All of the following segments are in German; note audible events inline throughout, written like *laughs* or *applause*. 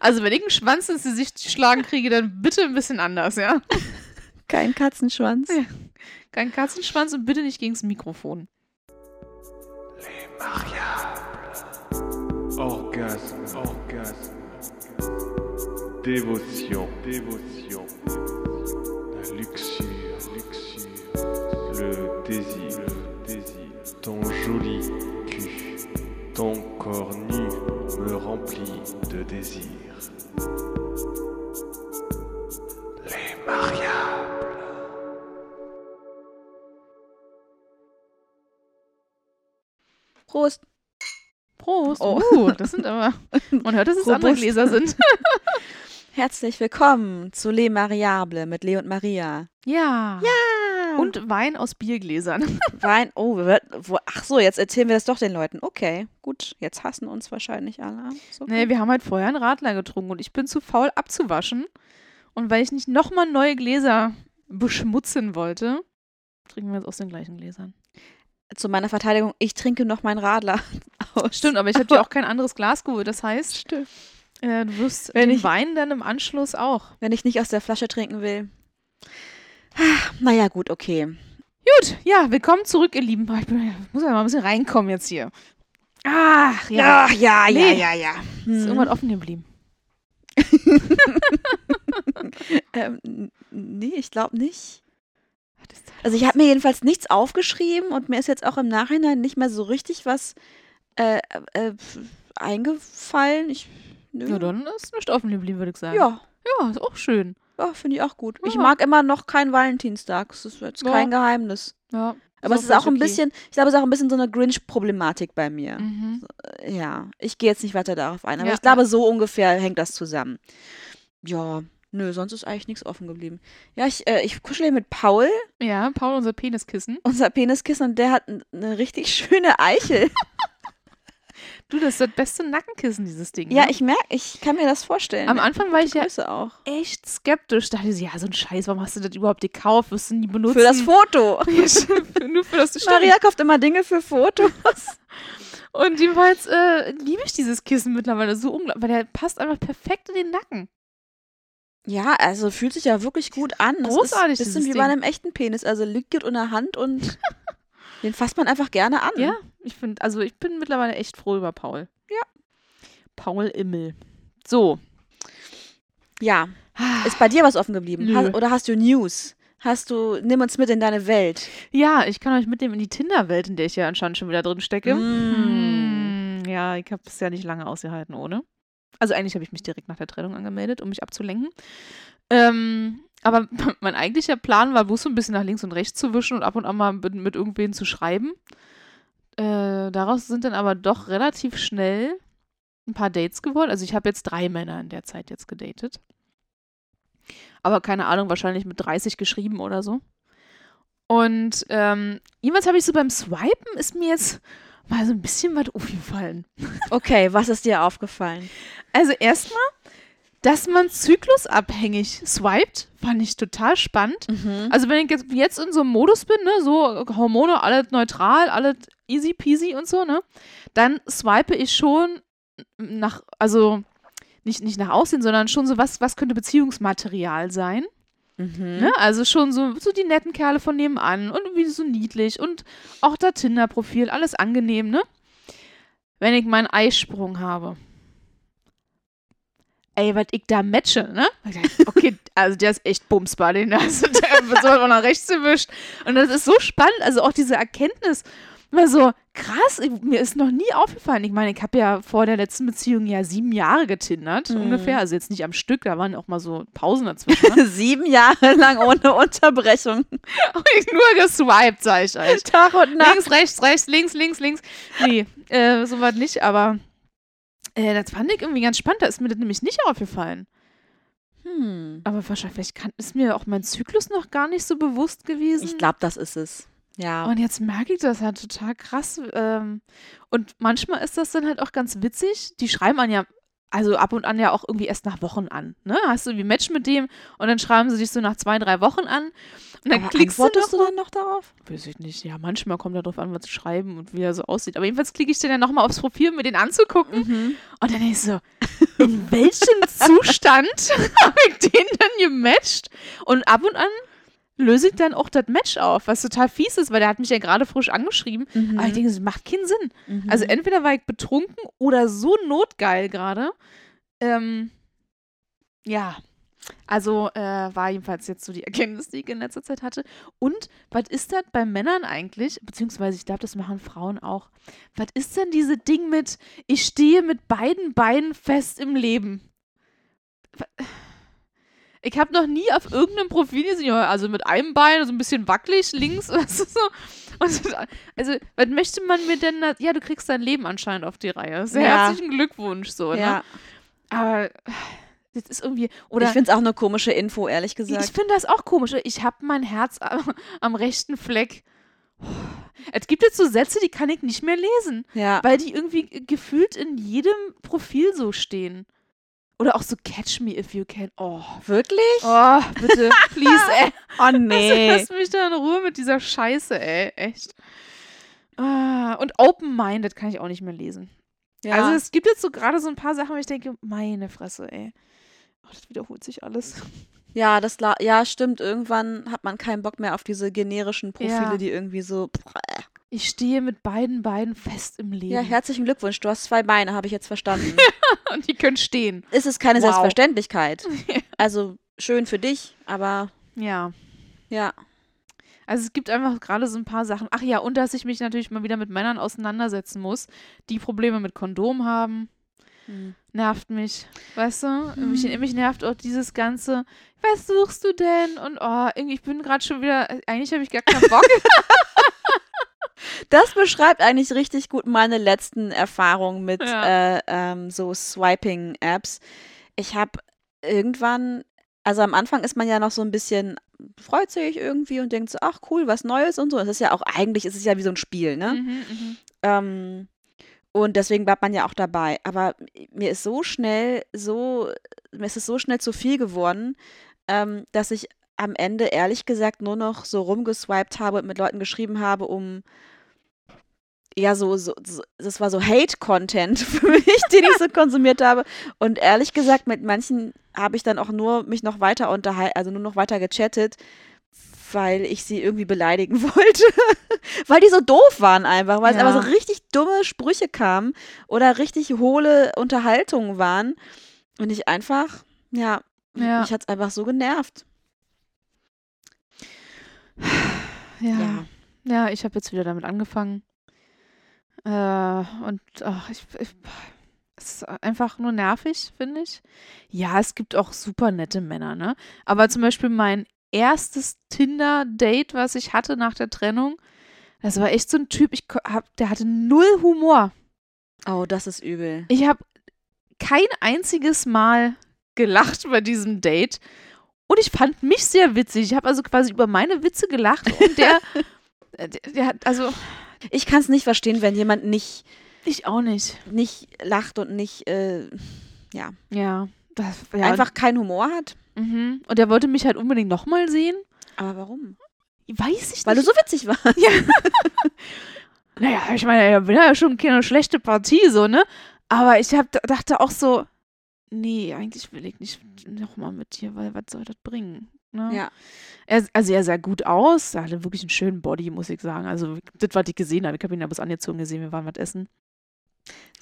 Also, wenn ich einen Schwanz ins Gesicht schlagen kriege, dann bitte ein bisschen anders, ja? Kein Katzenschwanz. Ja. Kein Katzenschwanz und bitte nicht gegen das Mikrofon. Orgasme, orgasme, dévotion, dévotion, la luxure, luxure, le désir, le désir, ton joli cul, ton corps nu me remplit de désir. Prost. Prost. Oh. Uh, das sind aber. *laughs* Man hört, dass es andere. Gläser sind. *laughs* Herzlich willkommen zu Le Mariable mit Le und Maria. Ja. Ja. Und Wein aus Biergläsern. *laughs* Wein. Oh, wir wo, ach so, jetzt erzählen wir das doch den Leuten. Okay, gut. Jetzt hassen uns wahrscheinlich alle. Ist okay. Nee, wir haben halt vorher einen Radler getrunken und ich bin zu faul abzuwaschen. Und weil ich nicht nochmal neue Gläser beschmutzen wollte, trinken wir jetzt aus den gleichen Gläsern. Zu meiner Verteidigung, ich trinke noch meinen Radler *laughs* aus. Stimmt, aber ich habe dir auch kein anderes Glas geholt. Das heißt, Stimmt. äh, du wirst Wenn den ich- Wein dann im Anschluss auch. Wenn ich nicht aus der Flasche trinken will. Ah, Naja, gut, okay. Gut, ja, willkommen zurück, ihr Lieben. Ich muss ja mal ein bisschen reinkommen jetzt hier. Ach, ja. ja, Nee. ja, ja. Ist Hm. irgendwas offen geblieben. *laughs* Ähm, nee, ich glaube nicht. Also ich habe mir jedenfalls nichts aufgeschrieben und mir ist jetzt auch im Nachhinein nicht mehr so richtig was äh, äh, eingefallen. Ich, nö. Ja, dann ist nicht offen geblieben, würde ich sagen. ja, Ja, ist auch schön. ja finde ich auch gut. Ich Ja. mag immer noch keinen Valentinstag. Das ist jetzt Ja. kein Geheimnis. Ja. Aber es ist auch ein bisschen, ich glaube, es ist auch ein bisschen so eine Grinch-Problematik bei mir. Mhm. Äh, Ja, ich gehe jetzt nicht weiter darauf ein, aber Ja, ich glaube, so ungefähr hängt das zusammen. Ja, nö, sonst ist eigentlich nichts offen geblieben. Ja, ich, äh, ich kuschele mit Paul, Ja, Paul, unser Peniskissen. unser Peniskissen, und der hat eine richtig *laughs* schöne Eichel. Du, das ist das beste Nackenkissen, dieses Ding. ja, ne? ich merke, ich kann mir das vorstellen. Am Anfang war ich ja Größe auch. echt skeptisch. Dachte ich, ja, so ein Scheiß, warum hast du das überhaupt gekauft? Wirst du nie benutzen? Für das Foto. *laughs* Ja, Nur für das stimmt. Maria kauft immer Dinge für Fotos. Und jedenfalls äh, liebe ich dieses Kissen mittlerweile so unglaublich, weil der passt einfach perfekt in den Nacken. Ja, also fühlt sich ja wirklich gut an. Das Großartig, ist ein bisschen wie bei einem echten Penis. Also liegt gut in der Hand und *laughs* den fasst man einfach gerne an. Ja, ich finde, also ich bin mittlerweile echt froh über Paul. Ja. Paul Immel. So. Ja. Ist bei dir was offen geblieben? Hast, oder hast du News? Hast du, nimm uns mit in deine Welt. Ja, ich kann euch mitnehmen in die Tinder-Welt, in der ich ja anscheinend schon wieder drin stecke. Mm. Hm, ja, ich habe es ja nicht lange ausgehalten ohne. Also eigentlich habe ich mich direkt nach der Trennung angemeldet, um mich abzulenken. Ähm, aber *laughs* mein eigentlicher Plan war, bloß so ein bisschen nach links und rechts zu wischen und ab und an mal mit, mit irgendwen zu schreiben. Äh, daraus sind dann aber doch relativ schnell ein paar Dates geworden. Also ich habe jetzt drei Männer in der Zeit jetzt gedatet. Aber keine Ahnung, wahrscheinlich mit 30 geschrieben oder so. Und ähm, jeweils habe ich so beim Swipen ist mir jetzt mal so ein bisschen was aufgefallen. Okay, was ist dir aufgefallen? Also erstmal, dass man zyklusabhängig swiped, fand ich total spannend. Mhm. Also wenn ich jetzt, jetzt in so einem Modus bin, ne, so Hormone, alles neutral, alles easy peasy und so, ne, dann swipe ich schon nach, also nicht, nicht nach Aussehen, sondern schon so was, was könnte Beziehungsmaterial sein. Mhm. Ne? Also schon so, so die netten Kerle von nebenan und wie so niedlich und auch das Tinder-Profil, alles angenehm, ne? Wenn ich meinen Eisprung habe. Ey, was ich da matche, ne? Okay, *laughs* also der ist echt bumsbar, den da also der wird so nach rechts gewischt. Und das ist so spannend, also auch diese Erkenntnis, immer so krass, ich, mir ist noch nie aufgefallen. Ich meine, ich habe ja vor der letzten Beziehung ja sieben Jahre getindert, Mhm. ungefähr. Also jetzt nicht am Stück, da waren auch mal so Pausen dazwischen. Ne? *laughs* Sieben Jahre lang ohne Unterbrechung. *laughs* Ich nur geswiped, sag ich euch. Tag und Nacht. Links, rechts, rechts, links, links, links. Nee, äh, soweit nicht, aber äh, das fand ich irgendwie ganz spannend. Da ist mir das nämlich nicht aufgefallen. Hm. Aber wahrscheinlich kann, ist mir auch mein Zyklus noch gar nicht so bewusst gewesen. Ich glaube, das ist es. Ja. Und jetzt merke ich das halt total krass. Ähm, und manchmal ist das dann halt auch ganz witzig. Die schreiben an ja also ab und an ja auch irgendwie erst nach Wochen an. Ne? Hast du ein Match mit dem und dann schreiben sie dich so nach zwei, drei Wochen an. Und dann Aber klickst du, noch du dann noch darauf? Weiß ich nicht. Ja, manchmal kommt darauf an, was sie schreiben und wie er so aussieht. Aber jedenfalls klicke ich dann ja nochmal aufs Profil, um mir den anzugucken. Mhm. Und dann ist so, in welchem *laughs* Zustand *laughs* habe ich den dann gematcht? Und ab und an löse ich dann auch das Match auf, was total fies ist, weil der hat mich ja gerade frisch angeschrieben. Mhm. Aber ich denke, das macht keinen Sinn. Mhm. Also entweder war ich betrunken oder so notgeil gerade. Ähm, ja. Also äh, war jedenfalls jetzt so die *laughs* Erkenntnis, die ich in letzter Zeit hatte. Und was ist das bei Männern eigentlich? Beziehungsweise ich glaube, das machen Frauen auch. Was ist denn diese Ding mit, ich stehe mit beiden Beinen fest im Leben? Wa- Ich habe noch nie auf irgendeinem Profil gesehen, also mit einem Bein, so ein bisschen wackelig links, *laughs* du, so. Und, also, was möchte man mir denn? Ja, du kriegst dein Leben anscheinend auf die Reihe. Sehr Ja. herzlichen Glückwunsch, so, ne? ja. Aber das ist irgendwie. Oder ich finde es auch eine komische Info, ehrlich ich gesagt. finde das auch komisch. Ich habe mein Herz am, am rechten Fleck. Es gibt jetzt so Sätze, die kann ich nicht mehr lesen, ja. weil die irgendwie gefühlt in jedem Profil so stehen. Oder auch so Catch Me If You Can. Oh, Wirklich? oh bitte, please, ey. *laughs* Oh nee. Lass mich da in Ruhe mit dieser Scheiße, ey. Echt. Ah, und Open-Minded kann ich auch nicht mehr lesen. ja. Also es gibt jetzt so gerade so ein paar Sachen, wo ich denke, meine Fresse, ey. Oh, das wiederholt sich alles. ja, das la- ja, stimmt. Irgendwann hat man keinen Bock mehr auf diese generischen Profile, Ja. die irgendwie so. Ich stehe mit beiden Beinen fest im Leben. Ja, herzlichen Glückwunsch. Du hast zwei Beine, habe ich jetzt verstanden. *laughs* und die können stehen. es ist keine Wow. Selbstverständlichkeit. *laughs* Also schön für dich, aber Ja. ja. Also es gibt einfach gerade so ein paar Sachen. Ach ja, und dass ich mich natürlich mal wieder mit Männern auseinandersetzen muss, die Probleme mit Kondom haben. Hm. Nervt mich. Weißt du? Mich, mich nervt auch dieses ganze, was suchst du denn? Und oh, irgendwie, ich bin gerade schon wieder, eigentlich habe ich gar keinen Bock. *laughs* Das beschreibt eigentlich richtig gut meine letzten Erfahrungen mit Ja. äh, ähm, so Swiping-Apps. Ich habe irgendwann, also am Anfang ist man ja noch so ein bisschen, freut sich irgendwie und denkt so, ach cool, was Neues und so. Es ist ja auch, eigentlich ist es ja wie so ein Spiel, ne? mhm, mhm. Ähm, und deswegen bleibt man ja auch dabei. Aber mir ist so schnell, so, mir ist es so schnell zu viel geworden, ähm, dass ich am Ende ehrlich gesagt nur noch so rumgeswiped habe und mit Leuten geschrieben habe, um ja, so, so, so das war so Hate-Content *laughs* für mich, den ich so *laughs* konsumiert habe. Und ehrlich gesagt, mit manchen habe ich dann auch nur mich noch weiter unterhalten, also nur noch weiter gechattet, weil ich sie irgendwie beleidigen *laughs* wollte. weil die so doof waren einfach, weil es Ja. einfach so richtig dumme Sprüche kamen oder richtig hohle Unterhaltungen waren. Und ich einfach, ja, Ja. mich hat es einfach so genervt. Ja. Ja. Ja, ich habe jetzt wieder damit angefangen. Äh, und ach, ich, ich, es ist einfach nur nervig, finde ich. Ja, es gibt auch super nette Männer, ne? Aber zum Beispiel mein erstes Tinder-Date, was ich hatte nach der Trennung, das war echt so ein Typ, ich hab, der hatte null Humor. Oh, das ist übel. Ich habe kein einziges Mal gelacht bei diesem Date. Und ich fand mich sehr witzig. Ich habe also quasi über meine Witze gelacht und der, *laughs* der, der hat, also Ich kann es nicht verstehen, wenn jemand nicht, ich auch nicht. nicht lacht und nicht, äh, ja, Ja. Das, ja einfach keinen Humor hat. Und, mhm. und der wollte mich halt unbedingt nochmal sehen. Aber warum? Weiß ich Weil du nicht. so witzig warst. *laughs* Ja. naja, ich meine, er bin ja schon keine schlechte Partie, so, ne? Aber ich hab, dachte auch so, nee, eigentlich will ich nicht nochmal mit dir, weil was soll das bringen? Ne? Ja. Er, also er sah gut aus, er hatte wirklich einen schönen Body, muss ich sagen. Also das, was ich gesehen habe, ich habe ihn ja bis angezogen gesehen, wir waren was essen.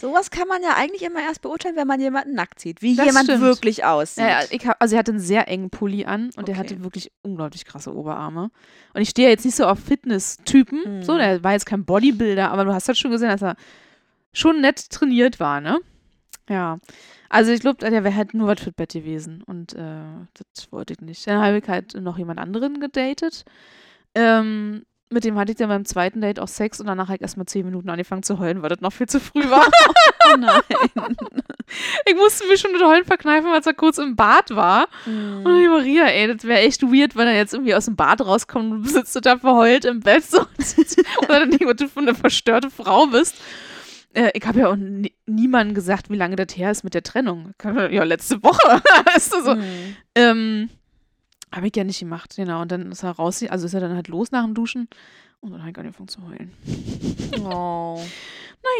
Sowas kann man ja eigentlich immer erst beurteilen, wenn man jemanden nackt sieht. Wie Das jemand stimmt. wirklich aussieht. Ja, hab, also er hatte einen sehr engen Pulli an und er Okay. hatte wirklich unglaublich krasse Oberarme. Und ich stehe ja jetzt nicht so auf Fitness-Typen, Mhm. so, der war jetzt kein Bodybuilder, aber du hast halt schon gesehen, dass er schon nett trainiert war, ne? Ja. Also ich glaube, der wäre halt nur was für Bett gewesen und äh, das wollte ich nicht. Dann habe ich halt noch jemand anderen gedatet. Ähm, mit dem hatte ich dann beim zweiten Date auch Sex und danach habe ich erstmal zehn Minuten angefangen zu heulen, weil das noch viel zu früh war. *laughs* oh nein. *laughs* ich musste mir schon mit Heulen verkneifen, als er kurz im Bad war. Mhm. Und die Maria, ey, das wäre echt weird, wenn er jetzt irgendwie aus dem Bad rauskommt und sitzt total verheult im Bett so. *laughs* Oder dann denkt, was du für eine verstörte Frau bist. Äh, ich habe ja auch nie, niemandem gesagt, wie lange das her ist mit der Trennung. Ja, letzte Woche. *laughs* weißt du, so. Mhm. Ähm, habe ich ja nicht gemacht, genau. Und dann ist er raus, also ist er dann halt los nach dem Duschen. Und dann habe ich angefangen zu heulen. Oh. *laughs*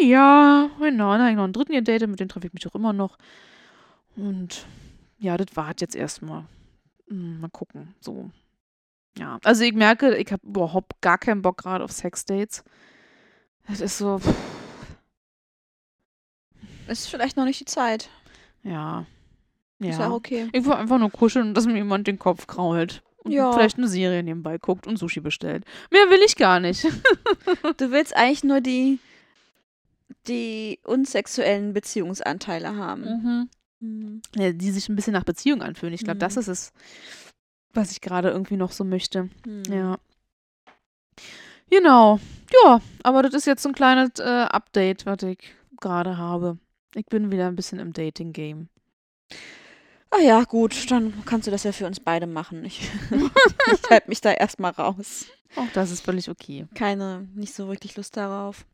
Naja, genau. Dann habe ich noch einen dritten gedatet, mit dem treffe ich mich auch immer noch. Und ja, das war jetzt erstmal. Hm, Mal gucken. So. Ja. Also ich merke, ich habe überhaupt gar keinen Bock gerade auf Sexdates. Das ist so, pff, Ist vielleicht noch nicht die Zeit. ja. Ist ja Ja. auch okay. Ich will einfach nur kuscheln, dass mir jemand den Kopf krault. Und Ja. vielleicht eine Serie nebenbei guckt und Sushi bestellt. Mehr will ich gar nicht. Du willst eigentlich nur die, die unsexuellen Beziehungsanteile haben. Mhm. Ja, die sich ein bisschen nach Beziehung anfühlen. Ich glaube, Mhm. das ist es, was ich gerade irgendwie noch so möchte. Mhm. Ja. Genau. Ja, aber das ist jetzt so ein kleines äh, Update, was ich gerade habe. Ich bin wieder ein bisschen im Dating-Game. Ah ja, gut, dann kannst du das ja für uns beide machen. Ich, *laughs* ich halte mich da erstmal raus. Auch das ist völlig okay. Keine, nicht so wirklich Lust darauf.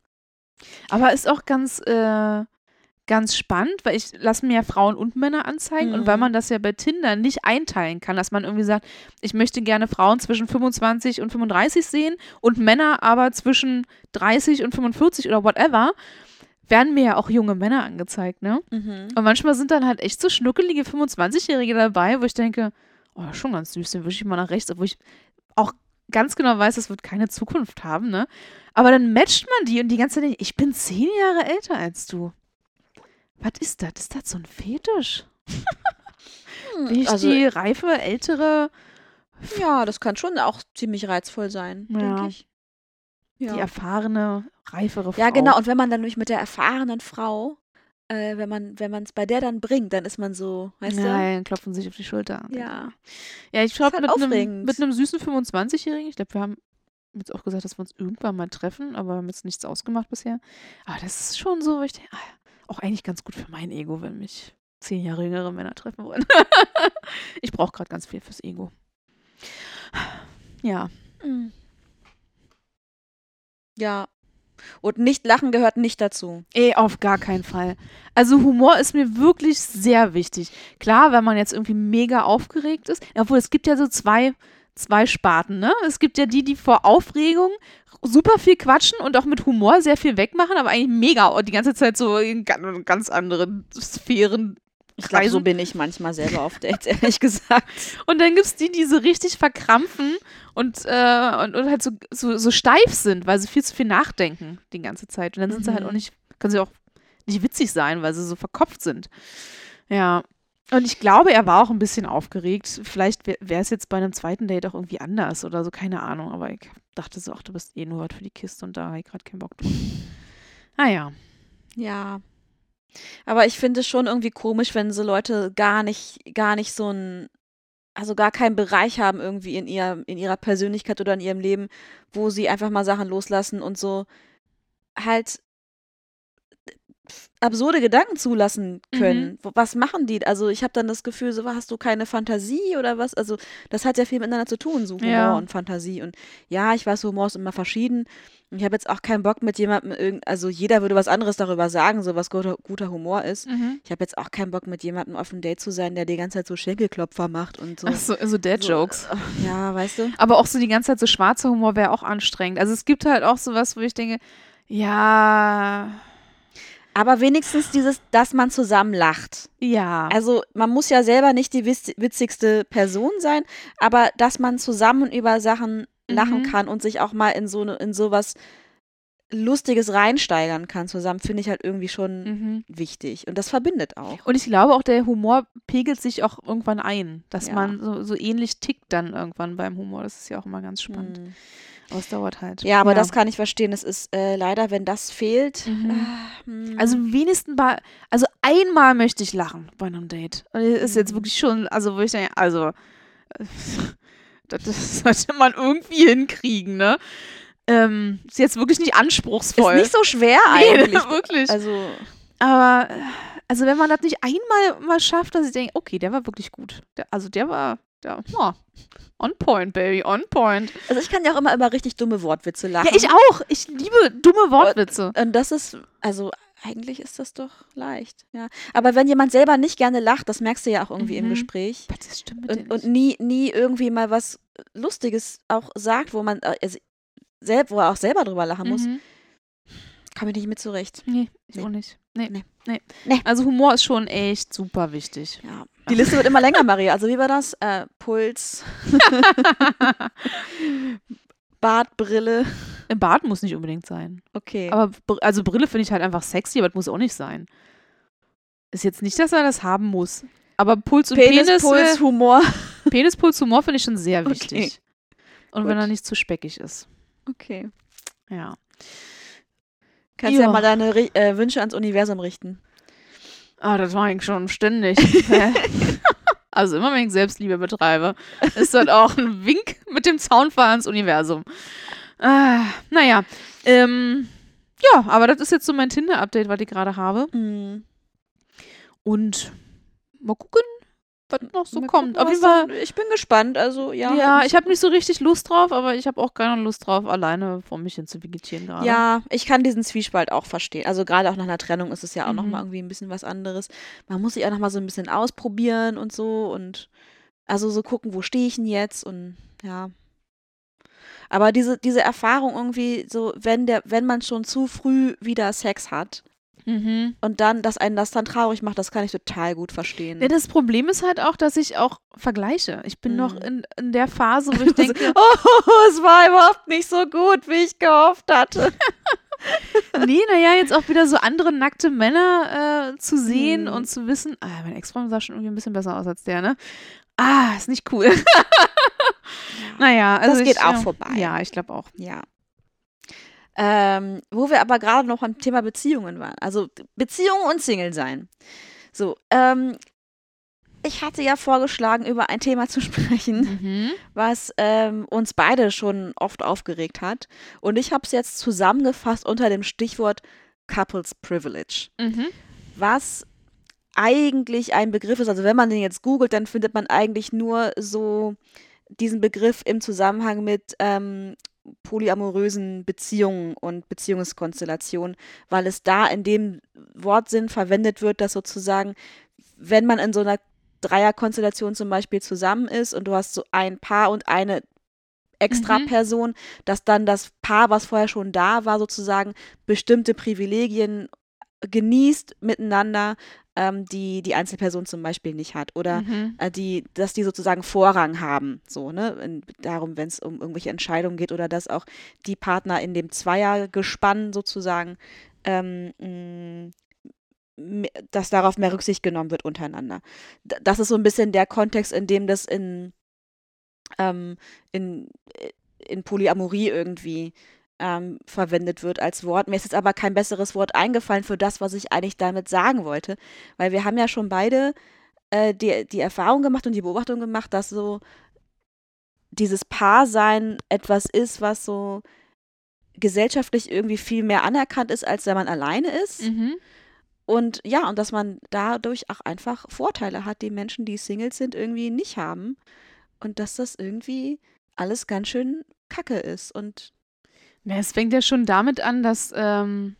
Aber ist auch ganz, äh, ganz spannend, weil ich lasse mir ja Frauen und Männer anzeigen und weil Mhm. man das ja bei Tinder nicht einteilen kann, dass man irgendwie sagt, ich möchte gerne Frauen zwischen 25 und 35 sehen und Männer aber zwischen 30 und 45 oder whatever, werden mir ja auch junge Männer angezeigt, ne? Mhm. Und manchmal sind dann halt echt so schnuckelige 25-Jährige dabei, wo ich denke, oh, schon ganz süß, den wische ich mal nach rechts, obwohl ich auch ganz genau weiß, das wird keine Zukunft haben, ne? Aber dann matcht man die und die ganze Zeit, ich ich bin zehn Jahre älter als du. Was ist das? Ist das so ein Fetisch? Bin ich Also, die reife, ältere, ja, das kann schon auch ziemlich reizvoll sein, Ja. denke ich. Die Ja. erfahrene, reifere Frau? ja, genau. Und wenn man dann nämlich mit der erfahrenen Frau, äh, wenn man wenn man es bei der dann bringt, dann ist man so, weißt Nein, klopfen sich auf die Schulter. du? Ja. Ja, ich glaube, halt mit, einem, aufregend. mit einem süßen 25-Jährigen, ich glaube, wir haben jetzt auch gesagt, dass wir uns irgendwann mal treffen, aber wir haben jetzt nichts ausgemacht bisher. Aber das ist schon so, wo ich denke, ah, auch eigentlich ganz gut für mein Ego, wenn mich zehn Jahre jüngere Männer treffen wollen. *laughs* ich brauche gerade ganz viel fürs Ego. Ja, Mhm. Ja. Und nicht lachen gehört nicht dazu. eh, auf gar keinen Fall. Also Humor ist mir wirklich sehr wichtig. Klar, wenn man jetzt irgendwie mega aufgeregt ist, obwohl es gibt ja so zwei, zwei Sparten, ne? Es gibt ja die, die vor Aufregung super viel quatschen und auch mit Humor sehr viel wegmachen, aber eigentlich mega und die ganze Zeit so in ganz, ganz anderen Sphären Ich glaube, so bin ich manchmal selber auf Dates, *laughs* ehrlich gesagt. Und dann gibt es die, die so richtig verkrampfen und, äh, und, und halt so, so, so steif sind, weil sie viel zu viel nachdenken die ganze Zeit. Und dann sind sie halt Mhm. auch nicht, können sie auch nicht witzig sein, weil sie so verkopft sind. Ja. Und ich glaube, er war auch ein bisschen aufgeregt. Vielleicht wäre es jetzt bei einem zweiten Date auch irgendwie anders oder so, keine Ahnung. Aber ich dachte so, ach, du bist eh nur was für die Kiste und da habe ich gerade keinen Bock drauf. Naja. Ja. Aber ich finde es schon irgendwie komisch, wenn so Leute gar nicht, gar nicht so ein, also gar keinen Bereich haben irgendwie in ihr, in ihrer Persönlichkeit oder in ihrem Leben, wo sie einfach mal Sachen loslassen und so halt absurde Gedanken zulassen können. Wo- Was machen die? Also ich habe dann das Gefühl, so hast du keine Fantasie oder was? Also das hat ja viel miteinander zu tun, so Humor Ja. und Fantasie. Und ja, ich weiß, Humor ist immer verschieden. Und Ich habe jetzt auch keinen Bock mit jemandem, irgend, also jeder würde was anderes darüber sagen, so was guter, guter Humor ist. Mhm. Ich habe jetzt auch keinen Bock mit jemandem auf ein Date zu sein, der die ganze Zeit so Schenkelklopfer macht und so. Ach so, so Dad-Jokes. So, ach, ja, weißt du? Aber auch so die ganze Zeit so schwarzer Humor wäre auch anstrengend. Also es gibt halt auch sowas, wo ich denke, ja, Aber wenigstens dieses, dass man zusammen lacht. ja. Also man muss ja selber nicht die witz- witzigste Person sein, aber dass man zusammen über Sachen lachen Mhm. kann und sich auch mal in so ne, in sowas Lustiges reinsteigern kann zusammen, finde ich halt irgendwie schon mhm. wichtig. Und das verbindet auch. Und ich glaube auch, der Humor pegelt sich auch irgendwann ein, dass Ja. man so, so ähnlich tickt dann irgendwann beim Humor. Das ist ja auch immer ganz spannend. Hm. Aber es dauert halt. Ja, aber das kann ich verstehen. Es ist äh, leider, wenn das fehlt. Mhm. ah, hm. Also wenigstens bei, also einmal möchte ich lachen bei einem Date. Und das ist jetzt Mhm. wirklich schon, also wo ich denke, also *laughs* das, das sollte man irgendwie hinkriegen, ne? Ähm, ist jetzt wirklich nicht ist anspruchsvoll. nicht so schwer Nee, *laughs* eigentlich. wirklich. Also Aber äh, also wenn man das nicht einmal mal schafft, dass ich denke, okay, der war wirklich gut. Der, also der war, ja, on point, baby, on point. Also ich kann ja auch immer über richtig dumme Wortwitze lachen. Ja, ich auch. Ich liebe dumme Wortwitze. Und das ist, also eigentlich ist das doch leicht, ja. Aber wenn jemand selber nicht gerne lacht, das merkst du ja auch irgendwie im Mhm. Gespräch. Das stimmt Und, und nie, nie irgendwie mal was Lustiges auch sagt, wo man äh, also, selb, wo er auch selber drüber lachen muss, Mhm. Komme ich nicht mit zurecht. Nee, ich Nee. auch nicht. Nee. Nee. Nee. Nee. Also Humor ist schon echt super wichtig. Ja. Die Liste wird immer länger, Maria. Also wie war das? Äh, Puls, *laughs* Bart, Brille. Ein Bart muss nicht unbedingt sein. Okay. Aber also Brille finde ich halt einfach sexy, aber das muss auch nicht sein. Ist jetzt nicht, dass er das haben muss. Aber Puls und Penis, Penis, Puls, äh, Humor. *laughs* Penis, Puls, Humor finde ich schon sehr Okay. wichtig. Und wenn Gut. er nicht zu speckig ist. Okay. Ja. Kannst ja, Ja. mal deine äh, Wünsche ans Universum richten. Ah, das mache ich schon ständig. *laughs* also immer, wenn ich Selbstliebe betreibe, ist das auch ein Wink mit dem Zaunfall ans Universum. Ah, naja. Ähm, ja, aber das ist jetzt so mein Tinder-Update, was ich gerade habe. Mhm. Und mal gucken, was noch so Mal kommt. gucken, Fall. dann- Ich bin gespannt. Also ja. Ja, ich habe nicht so richtig Lust drauf, aber ich habe auch keine Lust drauf, alleine vor mich hin zu vegetieren gerade. Ja, ich kann diesen Zwiespalt auch verstehen. Also gerade auch nach einer Trennung ist es ja auch noch Mhm. mal irgendwie ein bisschen was anderes. Man muss sich auch noch mal so ein bisschen ausprobieren und so und also so gucken, wo stehe ich denn jetzt und ja. Aber diese, diese Erfahrung irgendwie so, wenn der, wenn man schon zu früh wieder Sex hat Mhm. und dann, dass einen das dann traurig macht, das kann ich total gut verstehen. Ja, das Problem ist halt auch, dass ich auch vergleiche. Ich bin noch Mhm. in, in der Phase, wo ich *laughs* denke, oh, es war überhaupt nicht so gut, wie ich gehofft hatte. *laughs* nee, naja, jetzt auch wieder so andere nackte Männer äh, zu sehen Mhm. und zu wissen, ah, mein Ex-Freund sah schon irgendwie ein bisschen besser aus als der, ne? Ah, ist nicht cool. *laughs* naja, also Das geht ich, auch vorbei. Ja, ich glaube auch. Ja. Ähm, wo wir aber gerade noch beim Thema Beziehungen waren. Also Beziehungen und Single sein. So, ähm, ich hatte ja vorgeschlagen, über ein Thema zu *laughs* sprechen, Mhm. was ähm, uns beide schon oft aufgeregt hat. Und ich habe es jetzt zusammengefasst unter dem Stichwort Couples Privilege. Mhm. Was eigentlich ein Begriff ist, also wenn man den jetzt googelt, dann findet man eigentlich nur so diesen Begriff im Zusammenhang mit ähm, polyamorösen Beziehungen und Beziehungskonstellationen, weil es da in dem Wortsinn verwendet wird, dass sozusagen, wenn man in so einer Dreierkonstellation zum Beispiel zusammen ist und du hast so ein Paar und eine extra Mhm. Person, dass dann das Paar, was vorher schon da war, sozusagen bestimmte Privilegien genießt miteinander, ähm, die die Einzelperson zum Beispiel nicht hat. Oder Mhm. äh, die, dass die sozusagen Vorrang haben, so, ne? In, darum, wenn es um irgendwelche Entscheidungen geht oder dass auch die Partner in dem Zweiergespann sozusagen, ähm, mh, dass darauf mehr Rücksicht genommen wird untereinander. Das ist so ein bisschen der Kontext, in dem das in, ähm, in, in Polyamorie irgendwie ähm, verwendet wird als Wort. Mir ist jetzt aber kein besseres Wort eingefallen für das, was ich eigentlich damit sagen wollte, weil wir haben ja schon beide äh, die, die Erfahrung gemacht und die Beobachtung gemacht, dass so dieses Paarsein etwas ist, was so gesellschaftlich irgendwie viel mehr anerkannt ist, als wenn man alleine ist. Mhm. Und ja, und dass man dadurch auch einfach Vorteile hat, die Menschen, die Singles sind, irgendwie nicht haben. Und dass das irgendwie alles ganz schön kacke ist. Und Ja, es fängt ja schon damit an, dass, ähm,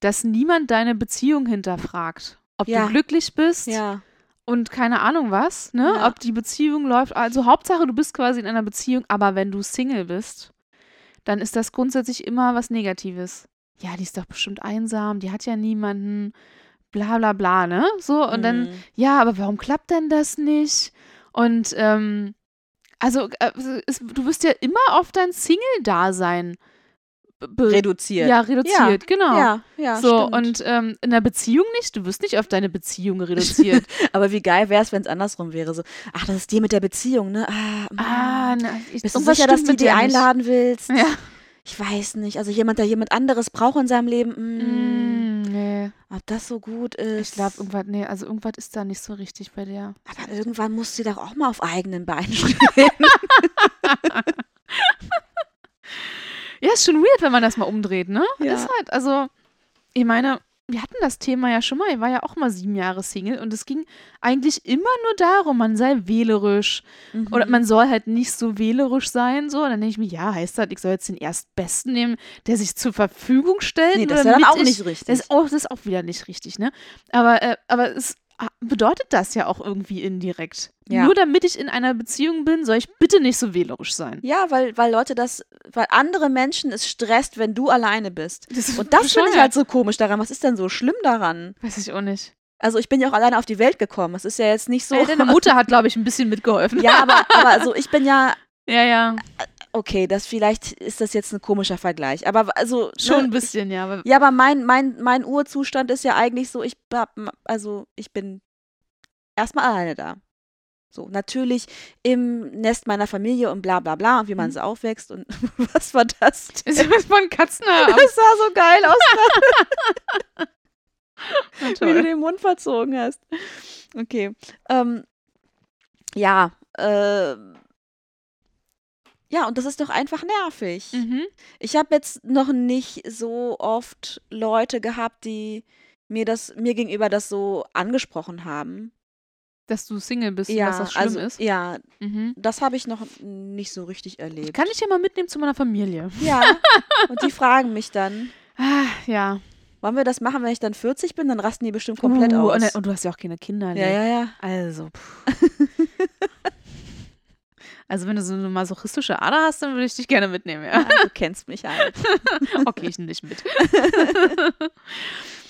dass niemand deine Beziehung hinterfragt. Ob Ja. du glücklich bist ja, und keine Ahnung was, ne? Ja. Ob die Beziehung läuft. Also Hauptsache, du bist quasi in einer Beziehung, aber wenn du Single bist, dann ist das grundsätzlich immer was Negatives. Ja, die ist doch bestimmt einsam, die hat ja niemanden, bla bla bla, ne? So, und dann, mm, ja, aber warum klappt denn das nicht? Und ähm, also äh, es, du wirst ja immer auf dein Single-Dasein reduziert. ja, reduziert, genau. ja, ja so, stimmt. und ähm, in der Beziehung nicht, du wirst nicht auf deine Beziehung reduziert. *laughs* Aber wie geil wäre es, wenn es andersrum wäre. So, ach, das ist die mit der Beziehung, ne? Ah, mm. ah, na, ich, Bist du sicher, dass du die einladen willst? Ja. Ich weiß nicht. Also jemand, der jemand anderes braucht in seinem Leben. Mm, Mm, nee. Ob das so gut ist. Ich glaube, irgendwas, nee, also irgendwas ist da nicht so richtig bei der. Aber irgendwann muss sie doch auch mal auf eigenen Beinen *laughs* stehen. *laughs* Ja, ist schon weird, wenn man das mal umdreht, ne? Ja. Ist halt, also, ich meine, wir hatten das Thema ja schon mal. Ich war ja auch mal sieben Jahre Single und es ging eigentlich immer nur darum, man sei wählerisch Mhm. oder man soll halt nicht so wählerisch sein. So, dann denke ich mir, ja, heißt das, ich soll jetzt den Erstbesten nehmen, der sich zur Verfügung stellt. Nee, das ist ja dann auch ich, nicht richtig. Das ist auch, das ist auch wieder nicht richtig, ne? Aber, äh, aber es bedeutet das ja auch irgendwie indirekt. Ja. Nur damit ich in einer Beziehung bin, soll ich bitte nicht so wählerisch sein. Ja, weil, weil Leute das, weil andere Menschen es stresst, wenn du alleine bist. Das Und das finde ich halt so komisch daran. Was ist denn so schlimm daran? Weiß ich auch nicht. Also ich bin ja auch alleine auf die Welt gekommen. Es ist ja jetzt nicht so. Ey, deine *laughs* Mutter hat, glaube ich, ein bisschen mitgeholfen. ja, aber, aber *laughs* also ich bin ja, ja, ja. Okay, das vielleicht ist das jetzt ein komischer Vergleich. Aber also Schon ein ne, bisschen, ja. Aber Ja, aber mein, mein, mein Urzustand ist ja eigentlich so, ich hab, also ich bin erstmal alleine da. So, natürlich im Nest meiner Familie und bla bla bla und wie man Mhm. so aufwächst und *laughs* was war das? denn? ist was von Katzenhaar. Das sah so geil aus, *laughs* *laughs* wie du den Mund verzogen hast. Okay. Ähm, ja, äh, ja, und das ist doch einfach nervig. Mhm. Ich habe jetzt noch nicht so oft Leute gehabt, die mir das mir gegenüber das so angesprochen haben. Dass du Single bist und ja, dass das schlimm also ist. ja, Mhm. das habe ich noch nicht so richtig Ich erlebt. kann dich ja mal mitnehmen zu meiner Familie. ja, *laughs* und die fragen mich dann, Ah, ja. wollen wir das machen, wenn ich dann 40 bin? Dann rasten die bestimmt komplett uh, aus. Und, und du hast ja auch keine Kinder. ja, ne? ja, ja. Also, pff. *laughs* also wenn du so eine masochistische Ader hast, dann würde ich dich gerne mitnehmen, ja. Ah, Du kennst mich halt. *laughs* Okay, ich nehme dich mit.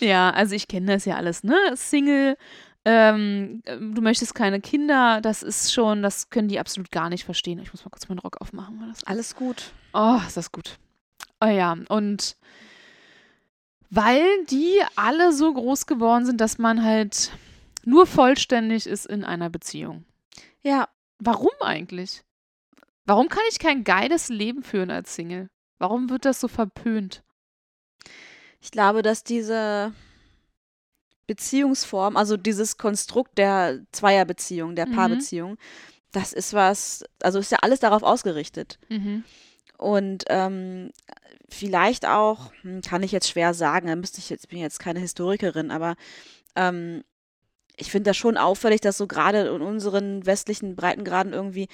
ja, also ich kenne das ja alles, ne? Single, ähm, ähm, du möchtest keine Kinder, das ist schon, das können die absolut gar nicht verstehen. Ich muss mal kurz meinen Rock aufmachen. War das Alles gut. Oh, ist das gut. Oh ja, und weil die alle so groß geworden sind, dass man halt nur vollständig ist in einer Beziehung. Ja, Warum eigentlich? Warum kann ich kein geiles Leben führen als Single? Warum wird das so verpönt? ich glaube, dass diese Beziehungsform, also dieses Konstrukt der Zweierbeziehung, der Mhm. Paarbeziehung, das ist was, also ist ja alles darauf ausgerichtet. Mhm. Und ähm, vielleicht auch, hm, kann ich jetzt schwer sagen, da müsste ich jetzt, bin jetzt keine Historikerin, aber ähm, ich finde das schon auffällig, dass so gerade in unseren westlichen Breitengraden irgendwie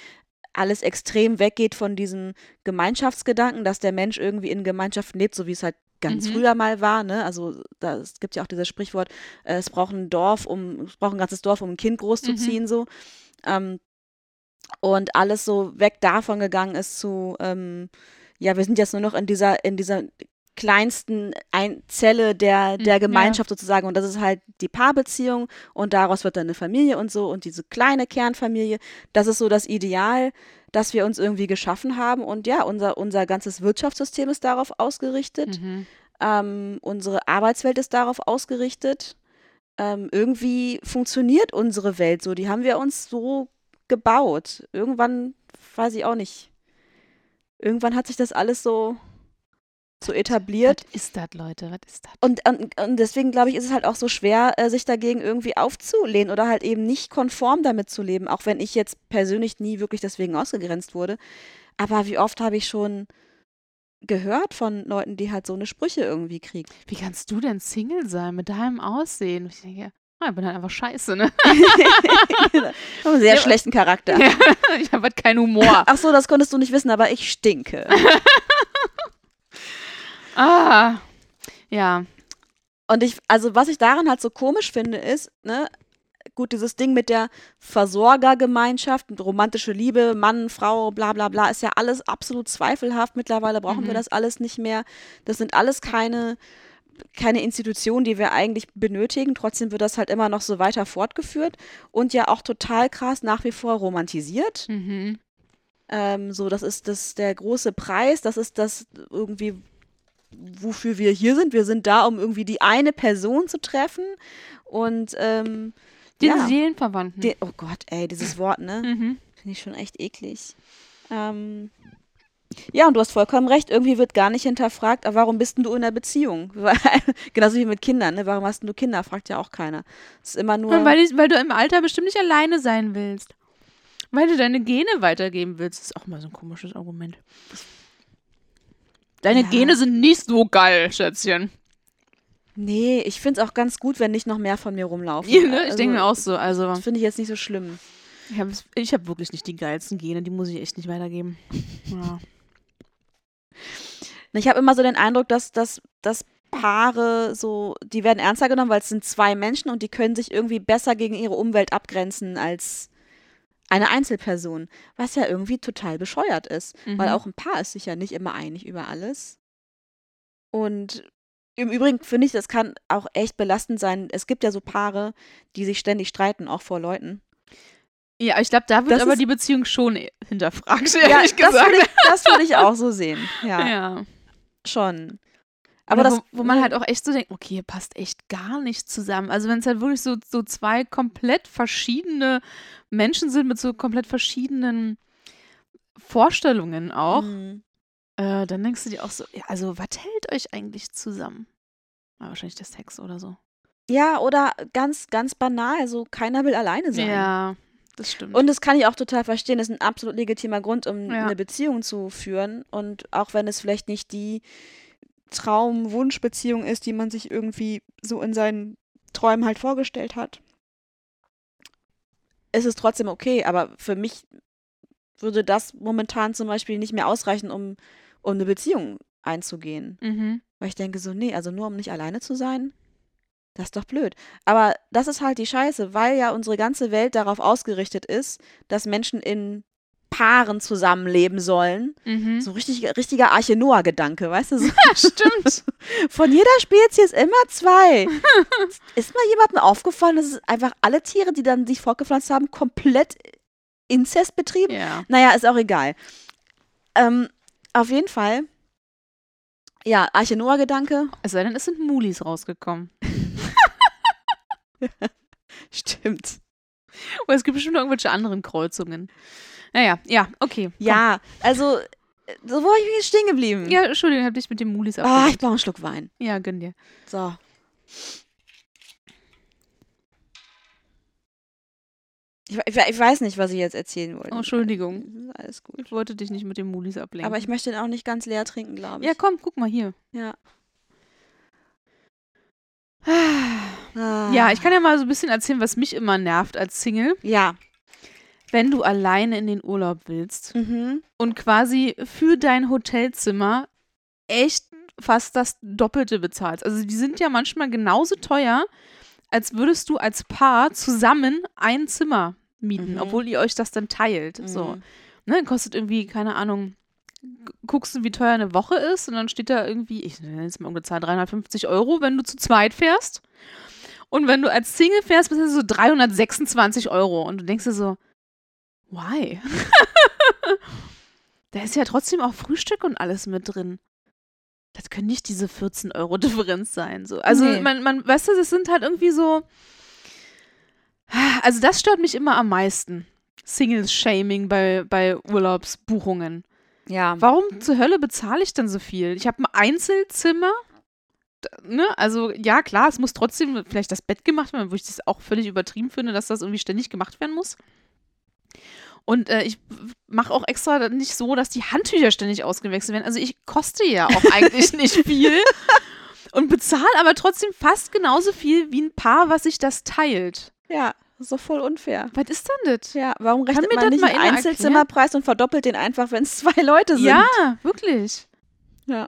alles extrem weggeht von diesem Gemeinschaftsgedanken, dass der Mensch irgendwie in Gemeinschaften lebt, so wie es halt ganz Mhm. früher mal war, ne? Also da, es gibt ja auch dieses Sprichwort, äh, es braucht ein Dorf, um, es braucht ein ganzes Dorf, um ein Kind großzuziehen, so. Ähm, und alles so weg davon gegangen ist zu, ähm, ja, wir sind jetzt nur noch in dieser, in dieser kleinsten ein Zelle der, Mhm, der ja. Gemeinschaft sozusagen. Und das ist halt die Paarbeziehung und daraus wird dann eine Familie und so. Und diese kleine Kernfamilie, das ist so das Ideal, das wir uns irgendwie geschaffen haben. Und ja, unser, unser ganzes Wirtschaftssystem ist darauf ausgerichtet. Mhm. Ähm, unsere Arbeitswelt ist darauf ausgerichtet. Ähm, irgendwie funktioniert unsere Welt so. Die haben wir uns so gebaut. Irgendwann, weiß ich auch nicht. Irgendwann hat sich das alles so, so etabliert. Was ist das, Leute? Was ist das? Und, und, und deswegen, glaube ich, ist es halt auch so schwer, äh, sich dagegen irgendwie aufzulehnen oder halt eben nicht konform damit zu leben. Auch wenn ich jetzt persönlich nie wirklich deswegen ausgegrenzt wurde. Aber wie oft habe ich schon gehört von Leuten, die halt so eine Sprüche irgendwie kriegen. Wie kannst du denn Single sein mit deinem Aussehen? Ich denke, ah, ich bin halt einfach scheiße, ne? *laughs* Einen sehr Ja, schlechten Charakter. Ja, *laughs* ich habe halt keinen Humor. Ach so, das konntest du nicht wissen, aber ich stinke. *laughs* ah. Ja. Und ich, also was ich daran halt so komisch finde, ist, ne, gut, dieses Ding mit der Versorgergemeinschaft, und romantische Liebe, Mann, Frau, bla bla bla, ist ja alles absolut zweifelhaft. Mittlerweile brauchen wir Mhm. das alles nicht mehr. Das sind alles keine, keine Institutionen, die wir eigentlich benötigen. Trotzdem wird das halt immer noch so weiter fortgeführt und ja auch total krass nach wie vor romantisiert. Mhm. Ähm, so, das ist das der große Preis, das ist das irgendwie, wofür wir hier sind. Wir sind da, um irgendwie die eine Person zu treffen. Und ähm, Den ja, Seelenverwandten. die, oh Gott, ey, dieses Wort, ne? *laughs* mhm. Finde ich schon echt eklig. Ähm, ja, und du hast vollkommen recht, irgendwie wird gar nicht hinterfragt, aber warum bist denn du in einer Beziehung? *laughs* Genauso wie mit Kindern, ne? Warum hast denn du Kinder? Fragt ja auch keiner. Es ist immer nur. Weil, ich, weil du im Alter bestimmt nicht alleine sein willst. Weil du deine Gene weitergeben willst. Das ist auch mal so ein komisches Argument. Deine Ja. Gene sind nicht so geil, Schätzchen. Nee, ich finde es auch ganz gut, wenn nicht noch mehr von mir rumlaufen. Ja, ne? Ich Also, denke mir auch so. Also, Das finde ich jetzt nicht so schlimm. ich habe ich hab wirklich nicht die geilsten Gene, die muss ich echt nicht weitergeben. Ja. Ich habe immer so den Eindruck, dass, dass, dass Paare so, die werden ernster genommen, weil es sind zwei Menschen und die können sich irgendwie besser gegen ihre Umwelt abgrenzen als eine Einzelperson. Was ja irgendwie total bescheuert ist. Weil Mhm. auch ein Paar ist sich ja nicht immer einig über alles. Und im Übrigen finde ich, das kann auch echt belastend sein. Es gibt ja so Paare, die sich ständig streiten, auch vor Leuten. Ja, ich glaube, da wird Das aber die Beziehung schon hinterfragt, *laughs* Ja, ehrlich das gesagt. würde ich, das würde ich auch so sehen. Ja, *laughs* ja. schon. Aber das, wo, wo man halt auch echt so denkt, okay, hier passt echt gar nicht zusammen. Also wenn es halt wirklich so, so zwei komplett verschiedene Menschen sind mit so komplett verschiedenen Vorstellungen auch, Mhm. äh, dann denkst du dir auch so, ja, also was hält euch eigentlich zusammen? Ja, wahrscheinlich der Sex oder so. Ja, oder ganz, ganz banal, so keiner will alleine sein. Ja, das stimmt. Und das kann ich auch total verstehen. Das ist ein absolut legitimer Grund, um Ja. eine Beziehung zu führen. Und auch wenn es vielleicht nicht die Traum-Wunsch-Beziehung ist, die man sich irgendwie so in seinen Träumen halt vorgestellt hat, ist es trotzdem okay. Aber für mich würde das momentan zum Beispiel nicht mehr ausreichen, um, um eine Beziehung einzugehen. mhm. Weil ich denke so, nee, also nur um nicht alleine zu sein, das ist doch blöd. Aber das ist halt die Scheiße, weil ja unsere ganze Welt darauf ausgerichtet ist, dass Menschen in Paaren zusammenleben sollen. Mhm. So richtig, richtiger Arche Noah-Gedanke, weißt du? So, *laughs* Ja, stimmt. *laughs* von jeder Spezies immer zwei. *laughs* ist mal jemandem aufgefallen, dass es einfach alle Tiere, die dann sich fortgepflanzt haben, komplett Inzest betrieben? ja. Naja, ist auch egal. Ähm, auf jeden Fall. Ja, Arche Noah-Gedanke. Es sei denn, es sind Mulis rausgekommen. Stimmt. Oder es gibt bestimmt noch irgendwelche anderen Kreuzungen. Naja, ja, okay. komm. Ja, also, so wo ich jetzt stehen geblieben? Ja, Entschuldigung, ich hab dich mit den Mulis Ah, ich brauche einen Schluck Wein. Ja, gönn dir. So. Ich, ich, ich weiß nicht, was ich jetzt erzählen wollte. Oh, Entschuldigung. Alles gut. Ich wollte dich nicht mit den Mulis ablenken. Aber ich möchte den auch nicht ganz leer trinken, glaube ich. Ja, komm, guck mal hier. Ja. Ja, ich kann ja mal so ein bisschen erzählen, was mich immer nervt als Single. Ja. Wenn du alleine in den Urlaub willst Mhm. und quasi für dein Hotelzimmer echt fast das Doppelte bezahlst. Also die sind ja manchmal genauso teuer, als würdest du als Paar zusammen ein Zimmer mieten, Mhm. obwohl ihr euch das dann teilt. So. Mhm. Ne, kostet irgendwie, keine Ahnung, gu- guckst du, wie teuer eine Woche ist und dann steht da irgendwie, ich nenne jetzt mal ungefähr 350 Euro, wenn du zu zweit fährst. Und wenn du als Single fährst, bist du so 326 Euro. Und du denkst dir so, why? *laughs* da ist ja trotzdem auch Frühstück und alles mit drin. Das können nicht diese 14 Euro Differenz sein. So. Also Nee. man, man, weißt du, das sind halt irgendwie so. Also das stört mich immer am meisten. Singles-Shaming bei, bei Urlaubsbuchungen. Ja. Warum zur Hölle bezahle ich denn so viel? Ich habe ein Einzelzimmer. Ne? Also, ja, klar, es muss trotzdem vielleicht das Bett gemacht werden, wo ich das auch völlig übertrieben finde, dass das irgendwie ständig gemacht werden muss. Und äh, ich mache auch extra nicht so, dass die Handtücher ständig ausgewechselt werden. Also, ich koste ja auch eigentlich *laughs* nicht viel und bezahle aber trotzdem fast genauso viel wie ein Paar, was sich das teilt. Ja, doch voll unfair. Was ist denn das? Ja, warum Kann rechnet mir man nicht mal einen Einzelzimmerpreis und verdoppelt den einfach, wenn es *laughs* zwei Leute sind? Ja, wirklich. Ja.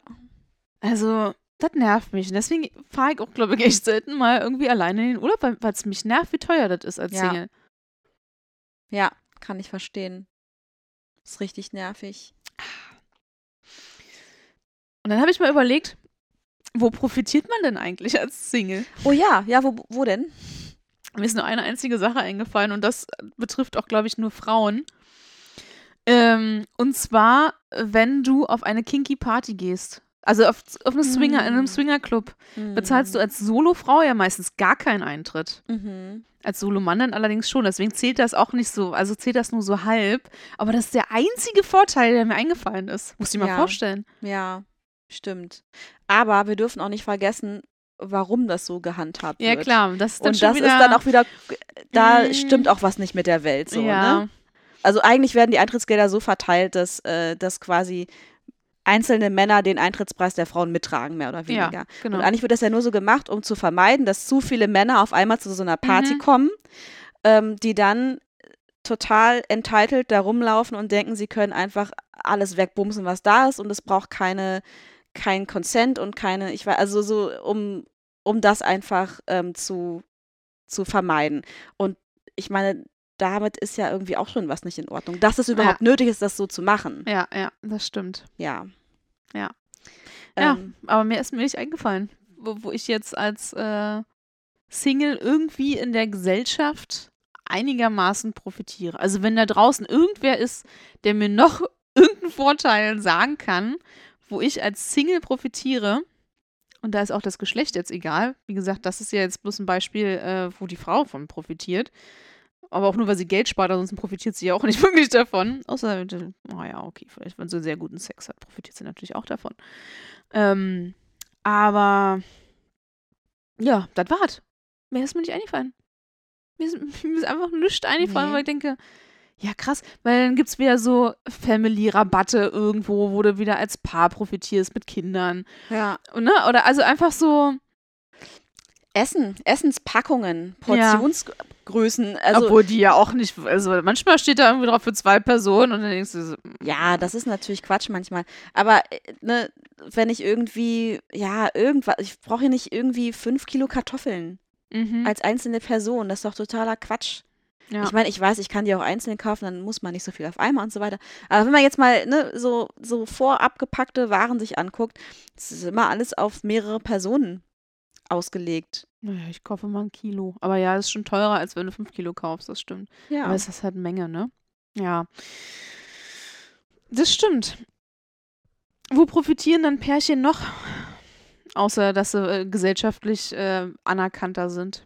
Also, das nervt mich. Und deswegen fahre ich auch, glaube ich, echt selten mal irgendwie alleine in den Urlaub, weil es mich nervt, wie teuer das ist als Ja. Single. Ja, kann ich verstehen. Ist richtig nervig. Und dann habe ich mal überlegt, wo profitiert man denn eigentlich als Single? Oh ja, ja, wo, wo denn? Mir ist nur eine einzige Sache eingefallen und das betrifft auch, glaube ich, nur Frauen. Ähm, und zwar, wenn du auf eine kinky Party gehst. Also auf, auf eine Swinger, in einem Mm. Swingerclub, bezahlst du als Solofrau ja meistens gar keinen Eintritt. Mhm. Als Solomann dann allerdings schon. Deswegen zählt das auch nicht so, also zählt das nur so halb. Aber das ist der einzige Vorteil, der mir eingefallen ist. Musst du dir mal Ja. vorstellen. Ja, stimmt. Aber wir dürfen auch nicht vergessen, warum das so gehandhabt Ja, wird. klar. Das ist dann Und das wieder, ist dann auch wieder, da Mm. stimmt auch was nicht mit der Welt so, ja. ne? Also eigentlich werden die Eintrittsgelder so verteilt, dass, äh, dass quasi einzelne Männer den Eintrittspreis der Frauen mittragen, mehr oder Ja, weniger. genau. Und eigentlich wird das ja nur so gemacht, um zu vermeiden, dass zu viele Männer auf einmal zu so einer Party Mhm. kommen, ähm, die dann total entitled da rumlaufen und denken, sie können einfach alles wegbumsen, was da ist und es braucht keine, kein Consent und keine, ich weiß, also so, um, um das einfach ähm, zu, zu vermeiden. Und ich meine, damit ist ja irgendwie auch schon was nicht in Ordnung. Dass es überhaupt nötig ist, das so zu machen. Ja, ja, das stimmt. Ja. Ja. Ja. Ähm, Aber mir ist mir nicht eingefallen, wo, wo ich jetzt als äh, Single irgendwie in der Gesellschaft einigermaßen profitiere. Also wenn da draußen irgendwer ist, der mir noch *laughs* irgendeinen Vorteil sagen kann, wo ich als Single profitiere, und da ist auch das Geschlecht jetzt egal. Wie gesagt, das ist ja jetzt bloß ein Beispiel, äh, wo die Frau von profitiert. Aber auch nur, weil sie Geld spart, ansonsten profitiert sie ja auch nicht *laughs* wirklich davon. Außer, naja, okay, vielleicht, wenn sie sehr guten Sex hat, profitiert sie natürlich auch davon. Ähm, aber ja, das war's. Mehr ist mir nicht eingefallen. Mir ist, *laughs* mir ist einfach nichts eingefallen, Nee. weil ich denke, ja krass, weil dann gibt's wieder so Family-Rabatte irgendwo, wo du wieder als Paar profitierst mit Kindern. ja. Und, ne? Oder also einfach so, Essen, Essenspackungen, Ja. Portionsgrößen. Also, obwohl die ja auch nicht, also manchmal steht da irgendwie drauf für zwei Personen und dann denkst du so, ja, das ist natürlich Quatsch manchmal. Aber äh, ne, wenn ich irgendwie, ja, irgendwas, ich brauche hier nicht irgendwie fünf Kilo Kartoffeln mhm, als einzelne Person. Das ist doch totaler Quatsch. ja. Ich meine, ich weiß, ich kann die auch einzeln kaufen, dann muss man nicht so viel auf einmal und so weiter. Aber wenn man jetzt mal ne, so, so vorab gepackte Waren sich anguckt, das ist immer alles auf mehrere Personen ausgelegt. Naja, ich kaufe mal ein Kilo. Aber ja, ist schon teurer, als wenn du fünf Kilo kaufst, das stimmt. Ja. Aber es ist halt Menge, ne? Ja. Das stimmt. Wo profitieren dann Pärchen noch? Außer, dass sie äh, gesellschaftlich äh, anerkannter sind.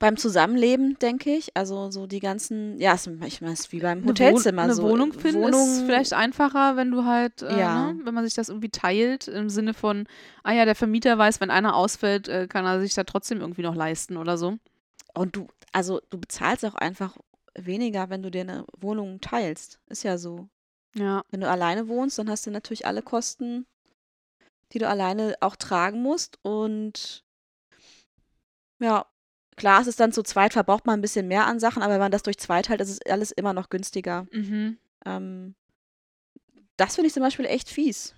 Beim Zusammenleben, denke ich, also so die ganzen, ja, es- ich meine, es ist wie beim Eine Hotelzimmer. Wohn eine so, Wohnung finden ist Wohnung- vielleicht einfacher, wenn du halt, äh, Ja. ne, wenn man sich das irgendwie teilt, im Sinne von, ah ja, der Vermieter weiß, wenn einer ausfällt, äh, kann er sich da trotzdem irgendwie noch leisten oder so. Und du, also du bezahlst auch einfach weniger, wenn du dir eine Wohnung teilst. Ist ja so. Ja. Wenn du alleine wohnst, dann hast du natürlich alle Kosten, die du alleine auch tragen musst. Und ja, klar, es ist dann zu zweit, verbraucht man ein bisschen mehr an Sachen, aber wenn man das durch zwei teilt, ist es alles immer noch günstiger. Mhm. Ähm, das finde ich zum Beispiel echt fies.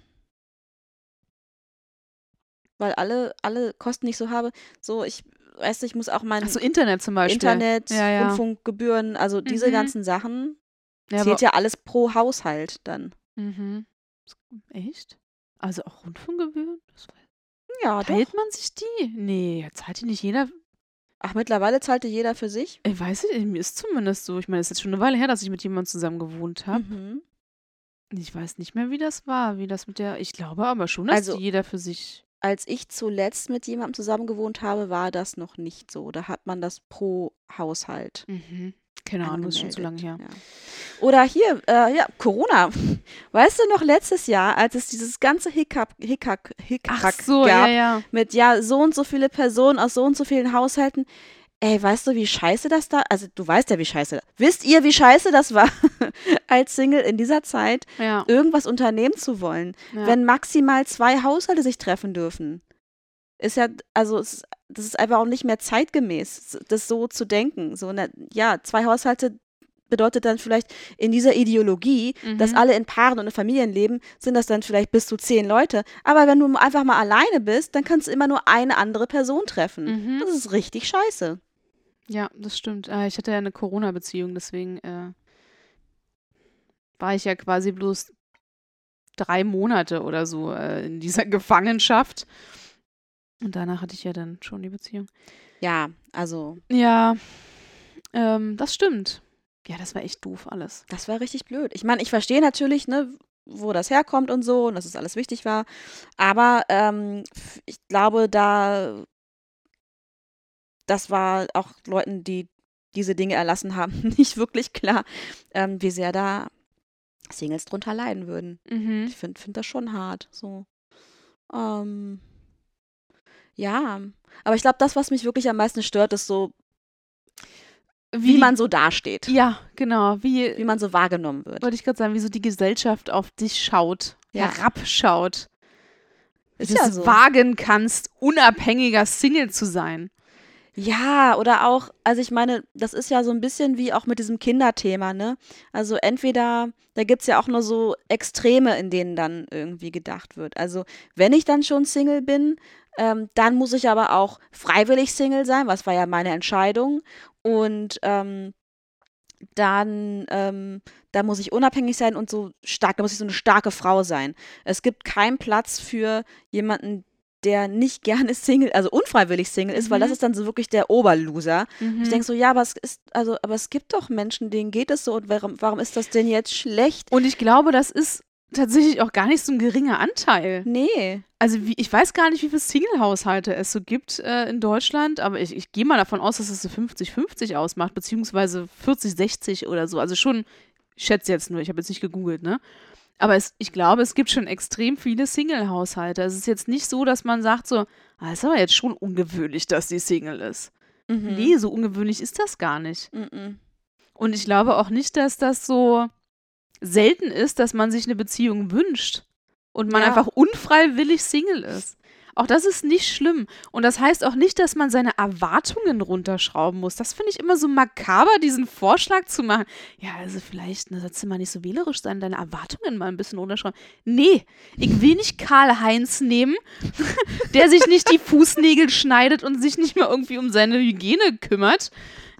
Weil alle, alle Kosten, die ich so habe, so, ich weiß, ich muss auch mein Achso, Internet zum Beispiel. Internet, Ja, ja. Rundfunkgebühren, also diese Mhm. ganzen Sachen, Ja, zählt ja alles pro Haushalt dann. mhm. Echt? Also auch Rundfunkgebühren? Das war, Ja, doch. teilt man sich die? Nee, zahlt die nicht jeder? Ach, mittlerweile zahlte jeder für sich. Ich weiß nicht, mir ist zumindest so. Ich meine, es ist jetzt schon eine Weile her, dass ich mit jemandem zusammen gewohnt habe. Mhm. Ich weiß nicht mehr, wie das war, wie das mit der. Ich glaube aber schon, dass Also- jeder für sich. Als ich zuletzt mit jemandem zusammen gewohnt habe, war das noch nicht so. Da hat man das pro Haushalt. Mhm. Keine Ahnung, das ist schon zu lange her. Ja. Oder hier, äh, ja, Corona. Weißt du noch letztes Jahr, als es dieses ganze Hickhack, Hickhack, Hickhack so, gab, ja, ja. mit ja so und so viele Personen aus so und so vielen Haushalten. Ey, weißt du, wie scheiße das da? Also du weißt ja, wie scheiße. Wisst ihr, wie scheiße das war, *laughs* als Single in dieser Zeit irgendwas unternehmen zu wollen, wenn maximal zwei Haushalte sich treffen dürfen? Ist ja, also es, das ist einfach auch nicht mehr zeitgemäß, das so zu denken. So, ne, ja, zwei Haushalte bedeutet dann vielleicht in dieser Ideologie, dass Mhm. alle in Paaren und in Familien leben, sind das dann vielleicht bis zu zehn Leute. Aber wenn du einfach mal alleine bist, dann kannst du immer nur eine andere Person treffen. Mhm. Das ist richtig scheiße. Ja, das stimmt. Äh, ich hatte ja eine Corona-Beziehung, deswegen äh, war ich ja quasi bloß drei Monate oder so äh, in dieser *laughs* Gefangenschaft. Und danach hatte ich ja dann schon die Beziehung. Ja, also Ja, ähm, das stimmt. Ja, das war echt doof alles. das war richtig blöd. Ich meine, ich verstehe natürlich, ne, wo das herkommt und so und dass es alles wichtig war. Aber ähm, ich glaube, da das war auch Leuten, die diese Dinge erlassen haben, *laughs* nicht wirklich klar, ähm, wie sehr da Singles drunter leiden würden. Mhm. Ich finde find das schon hart. So. Ähm, ja. Aber ich glaube, das, was mich wirklich am meisten stört, ist so wie man so dasteht, Ja, genau. Wie, wie man so wahrgenommen wird. wollte ich gerade sagen, wie so die Gesellschaft auf dich schaut, Ja. herabschaut. Wie Ist du ja es so. wagen kannst, unabhängiger Single zu sein. Ja, oder auch, also ich meine, das ist ja so ein bisschen wie auch mit diesem Kinderthema, ne? Also entweder, da gibt es ja auch nur so Extreme, in denen dann irgendwie gedacht wird. Also wenn ich dann schon Single bin, ähm, dann muss ich aber auch freiwillig Single sein, was war ja meine Entscheidung. Und ähm, dann, ähm, da muss ich unabhängig sein und so stark, da muss ich so eine starke Frau sein. Es gibt keinen Platz für jemanden, der nicht *laughs* gerne Single, also unfreiwillig Single ist, weil das Mhm. ist dann so wirklich der Oberloser. Mhm. Ich denke so, ja, aber es ist, also, aber es gibt doch Menschen, denen geht es so und warum, warum ist das denn jetzt schlecht? Und ich glaube, das ist tatsächlich auch gar nicht so ein geringer Anteil. Nee. Also wie, ich weiß gar nicht, wie viele Single-Haushalte es so gibt äh, in Deutschland, aber ich, ich gehe mal davon aus, dass es so 50-50 ausmacht, beziehungsweise 40-60 oder so. Also schon, ich schätze jetzt nur, ich habe jetzt nicht gegoogelt, ne? Aber es, ich glaube, es gibt schon extrem viele Single-Haushalte. Es ist jetzt nicht so, dass man sagt so, ah, ist aber jetzt schon ungewöhnlich, dass die Single ist. Mhm. Nee, so ungewöhnlich ist das gar nicht. Mhm. Und ich glaube auch nicht, dass das so selten ist, dass man sich eine Beziehung wünscht und man Ja. einfach unfreiwillig Single ist. Auch das ist nicht schlimm. Und das heißt auch nicht, dass man seine Erwartungen runterschrauben muss. Das finde ich immer so makaber, diesen Vorschlag zu machen. Ja, also vielleicht, ne, sollst du mal nicht so wählerisch sein, deine Erwartungen mal ein bisschen runterschrauben. Nee, ich will nicht Karl-Heinz nehmen, *laughs* der sich nicht die Fußnägel schneidet und sich nicht mal irgendwie um seine Hygiene kümmert.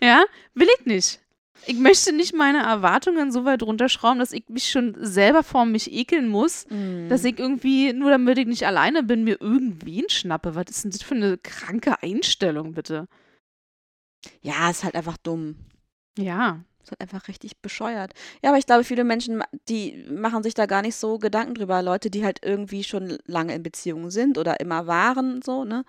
Ja, will ich nicht. Ich möchte nicht meine Erwartungen so weit runterschrauben, dass ich mich schon selber vor mich ekeln muss, Mhm. dass ich irgendwie, nur damit ich nicht alleine bin, mir irgendwen schnappe. Was ist denn das für eine kranke Einstellung, bitte? Ja, ist halt einfach dumm. Ja. Ist halt einfach richtig bescheuert. Ja, aber ich glaube, viele Menschen, die machen sich da gar nicht so Gedanken drüber. Leute, die halt irgendwie schon lange in Beziehungen sind oder immer waren, so, ne?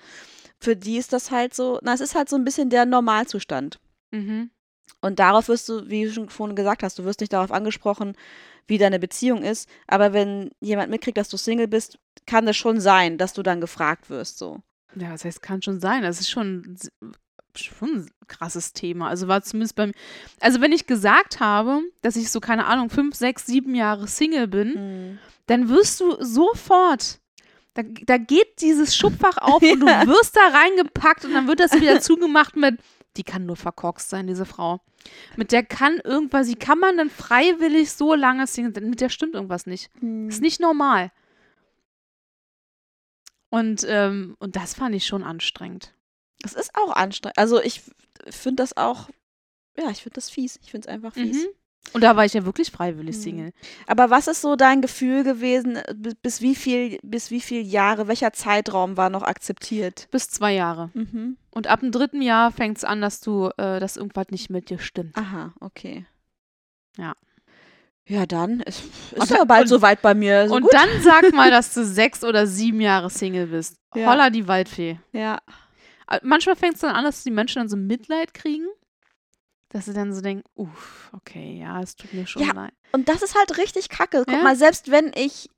Für die ist das halt so, na, es ist halt so ein bisschen der Normalzustand. Mhm. Und darauf wirst du, wie du schon vorhin gesagt hast, du wirst nicht darauf angesprochen, wie deine Beziehung ist. Aber wenn jemand mitkriegt, dass du Single bist, kann es schon sein, dass du dann gefragt wirst, so. Ja, das heißt, kann schon sein. Das ist schon, schon ein krasses Thema. Also war zumindest beim. Also, wenn ich gesagt habe, dass ich so, keine Ahnung, fünf, sechs, sieben Jahre Single bin, dann wirst du sofort. Da, da geht dieses Schubfach auf *laughs* und du wirst da reingepackt und dann wird das wieder *laughs* zugemacht mit, die kann nur verkorkst sein, diese Frau. Mit der kann irgendwas, wie kann man denn freiwillig so lange singen? Mit der stimmt irgendwas nicht. Mhm. Ist nicht normal. Und, ähm, und das fand ich schon anstrengend. Das ist auch anstrengend. Also ich finde das auch, ja, ich finde das fies. Ich finde es einfach fies. Mhm. Und da war ich ja wirklich freiwillig Mhm. Single. Aber was ist so dein Gefühl gewesen, äh, bis, bis wie viel, bis wie viel Jahre, welcher Zeitraum war noch akzeptiert? Bis zwei Jahre. Mhm. Und ab dem dritten Jahr fängt es an, dass du, äh, dass irgendwas nicht mit dir stimmt. Aha, okay. Ja. Ja, dann ist, ist ja bald und- soweit bei mir. So und gut. dann sag mal, *laughs* dass du sechs oder sieben Jahre Single bist. Ja. Holla die Waldfee. ja. Äh, Manchmal fängt es dann an, dass die Menschen dann so Mitleid kriegen. Dass sie dann so denken, uff, okay, ja, es tut mir schon Ja. leid. Und das ist halt richtig kacke. Guck Ja. mal, selbst wenn ich,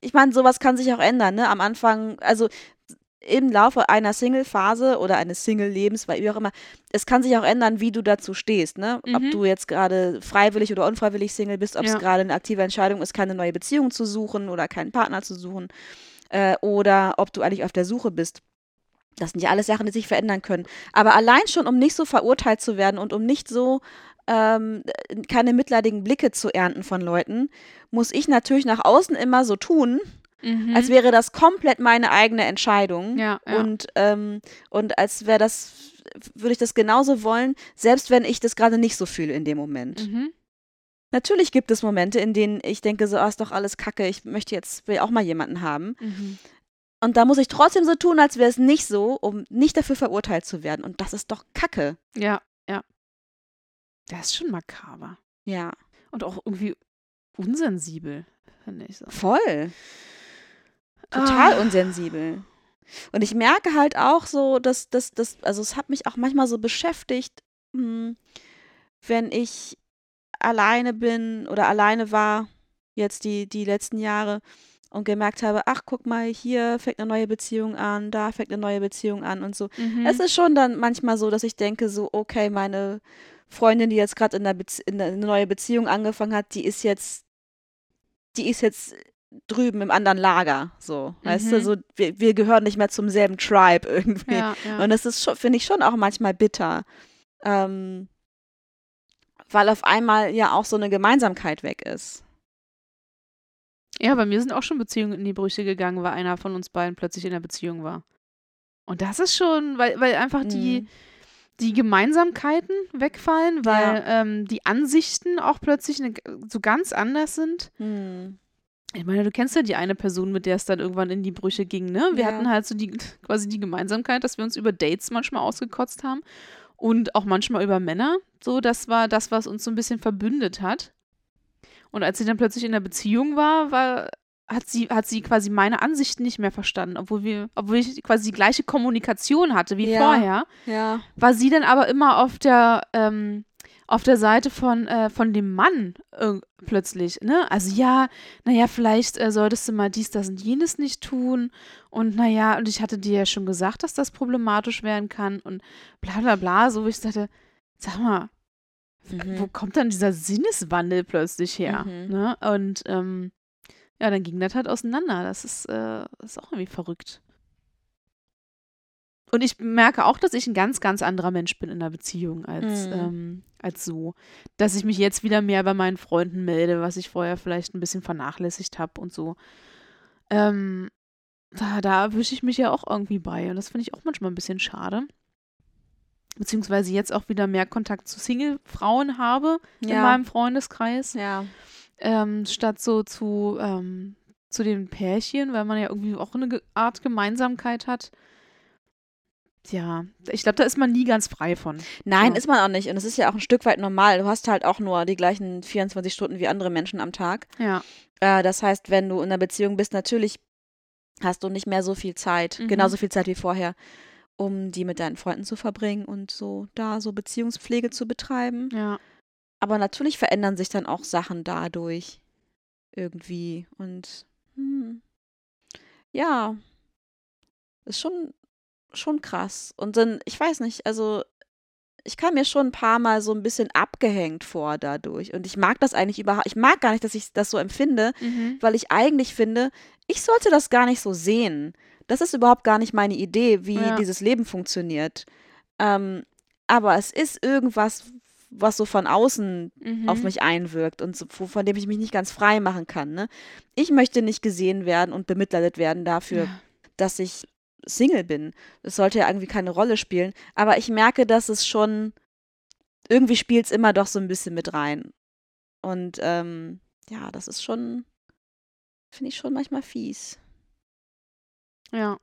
ich meine, sowas kann sich auch ändern, ne? Am Anfang, also im Laufe einer Single-Phase oder eines Single-Lebens, weil wie auch immer, es kann sich auch ändern, wie du dazu stehst, ne? Ob Mhm. du jetzt gerade freiwillig oder unfreiwillig Single bist, ob es Ja. gerade eine aktive Entscheidung ist, keine neue Beziehung zu suchen oder keinen Partner zu suchen, äh, oder ob du eigentlich auf der Suche bist. Das sind ja alles Sachen, die sich verändern können. Aber allein schon, um nicht so verurteilt zu werden und um nicht so ähm, keine mitleidigen Blicke zu ernten von Leuten, muss ich natürlich nach außen immer so tun, Mhm. als wäre das komplett meine eigene Entscheidung. ja, ja. Und, ähm, und als wäre das, würde ich das genauso wollen, selbst wenn ich das gerade nicht so fühle in dem Moment. mhm. Natürlich gibt es Momente, in denen ich denke, so, ah, ist doch alles kacke, ich möchte jetzt, will auch mal jemanden haben. Mhm. Und da muss ich trotzdem so tun, als wäre es nicht so, um nicht dafür verurteilt zu werden. Und das ist doch kacke. Ja, ja. Das ist schon makaber. Ja. Und auch irgendwie unsensibel, finde ich so. Voll. Total Ah. unsensibel. Und ich merke halt auch so, dass das, das, also es hat mich auch manchmal so beschäftigt, hm, wenn ich alleine bin oder alleine war, jetzt die, die letzten Jahre, und gemerkt habe, ach, guck mal, hier fängt eine neue Beziehung an, da fängt eine neue Beziehung an und so. Mhm. Es ist schon dann manchmal so, dass ich denke, so, okay, meine Freundin, die jetzt gerade in, in eine neue Beziehung angefangen hat, die ist jetzt, die ist jetzt drüben im anderen Lager, so, weißt du, Mhm. so, wir, wir gehören nicht mehr zum selben Tribe *laughs* irgendwie. Ja, ja. Und das ist schon, finde ich schon auch manchmal bitter. Ähm, weil auf einmal ja auch so eine Gemeinsamkeit weg ist. Ja, bei mir sind auch schon Beziehungen in die Brüche gegangen, weil einer von uns beiden plötzlich in der Beziehung war. Und das ist schon, weil, weil einfach die, Mhm. die Gemeinsamkeiten wegfallen, weil ähm, die Ansichten auch plötzlich ne, so ganz anders sind. Hm. Ich meine, du kennst ja die eine Person, mit der es dann irgendwann in die Brüche ging, ne? Wir Ja. hatten halt so die, quasi die Gemeinsamkeit, dass wir uns über Dates manchmal ausgekotzt haben und auch manchmal über Männer. So, das war das, was uns so ein bisschen verbündet hat. Und als sie dann plötzlich in der Beziehung war, war hat sie, hat sie quasi meine Ansichten nicht mehr verstanden, obwohl wir, obwohl ich quasi die gleiche Kommunikation hatte wie Ja. vorher Ja. war sie dann aber immer auf der ähm, auf der Seite von, äh, von dem Mann irg- plötzlich, ne? Also ja, naja, vielleicht äh, solltest du mal dies, das und jenes nicht tun. Und naja, und ich hatte dir ja schon gesagt, dass das problematisch werden kann und bla bla bla, so wie ich dachte, sag mal, Mhm. wo kommt dann dieser Sinneswandel plötzlich her? Mhm. Ne? Und ähm, ja, dann ging das halt auseinander. Das ist, äh, das ist auch irgendwie verrückt. Und ich merke auch, dass ich ein ganz, ganz anderer Mensch bin in der Beziehung als, Mhm. ähm, als so. Dass ich mich jetzt wieder mehr bei meinen Freunden melde, was ich vorher vielleicht ein bisschen vernachlässigt habe und so. Ähm, da, da erwische ich mich ja auch irgendwie bei. Und das finde ich auch manchmal ein bisschen schade. Beziehungsweise jetzt auch wieder mehr Kontakt zu Single-Frauen habe in Ja. meinem Freundeskreis Ja. ähm, statt so zu, ähm, zu den Pärchen, weil man ja irgendwie auch eine Art Gemeinsamkeit hat. Ja, ich glaube, da ist man nie ganz frei von. Nein, So. ist man auch nicht. Und es ist ja auch ein Stück weit normal. Du hast halt auch nur die gleichen 24 Stunden wie andere Menschen am Tag. Ja, Äh, das heißt, wenn du in einer Beziehung bist, natürlich hast du nicht mehr so viel Zeit, Mhm. genauso viel Zeit wie vorher, um die mit deinen Freunden zu verbringen und so da so Beziehungspflege zu betreiben. ja. Aber natürlich verändern sich dann auch Sachen dadurch irgendwie. Und hm, ja, ist schon, schon krass. Und dann, ich weiß nicht, also ich kam mir schon ein paar Mal so ein bisschen abgehängt vor dadurch. Und ich mag das eigentlich überhaupt, ich mag gar nicht, dass ich das so empfinde, Mhm. weil ich eigentlich finde, ich sollte das gar nicht so sehen. Das ist überhaupt gar nicht meine Idee, wie Ja. dieses Leben funktioniert. Ähm, aber es ist irgendwas, was so von außen Mhm. auf mich einwirkt und so, von dem ich mich nicht ganz frei machen kann. Ne? Ich möchte nicht gesehen werden und bemitleidet werden dafür, Ja. dass ich Single bin. Das sollte ja irgendwie keine Rolle spielen. Aber ich merke, dass es schon, irgendwie spielt es immer doch so ein bisschen mit rein. Und ähm, ja, das ist schon, finde ich schon manchmal fies. Ja.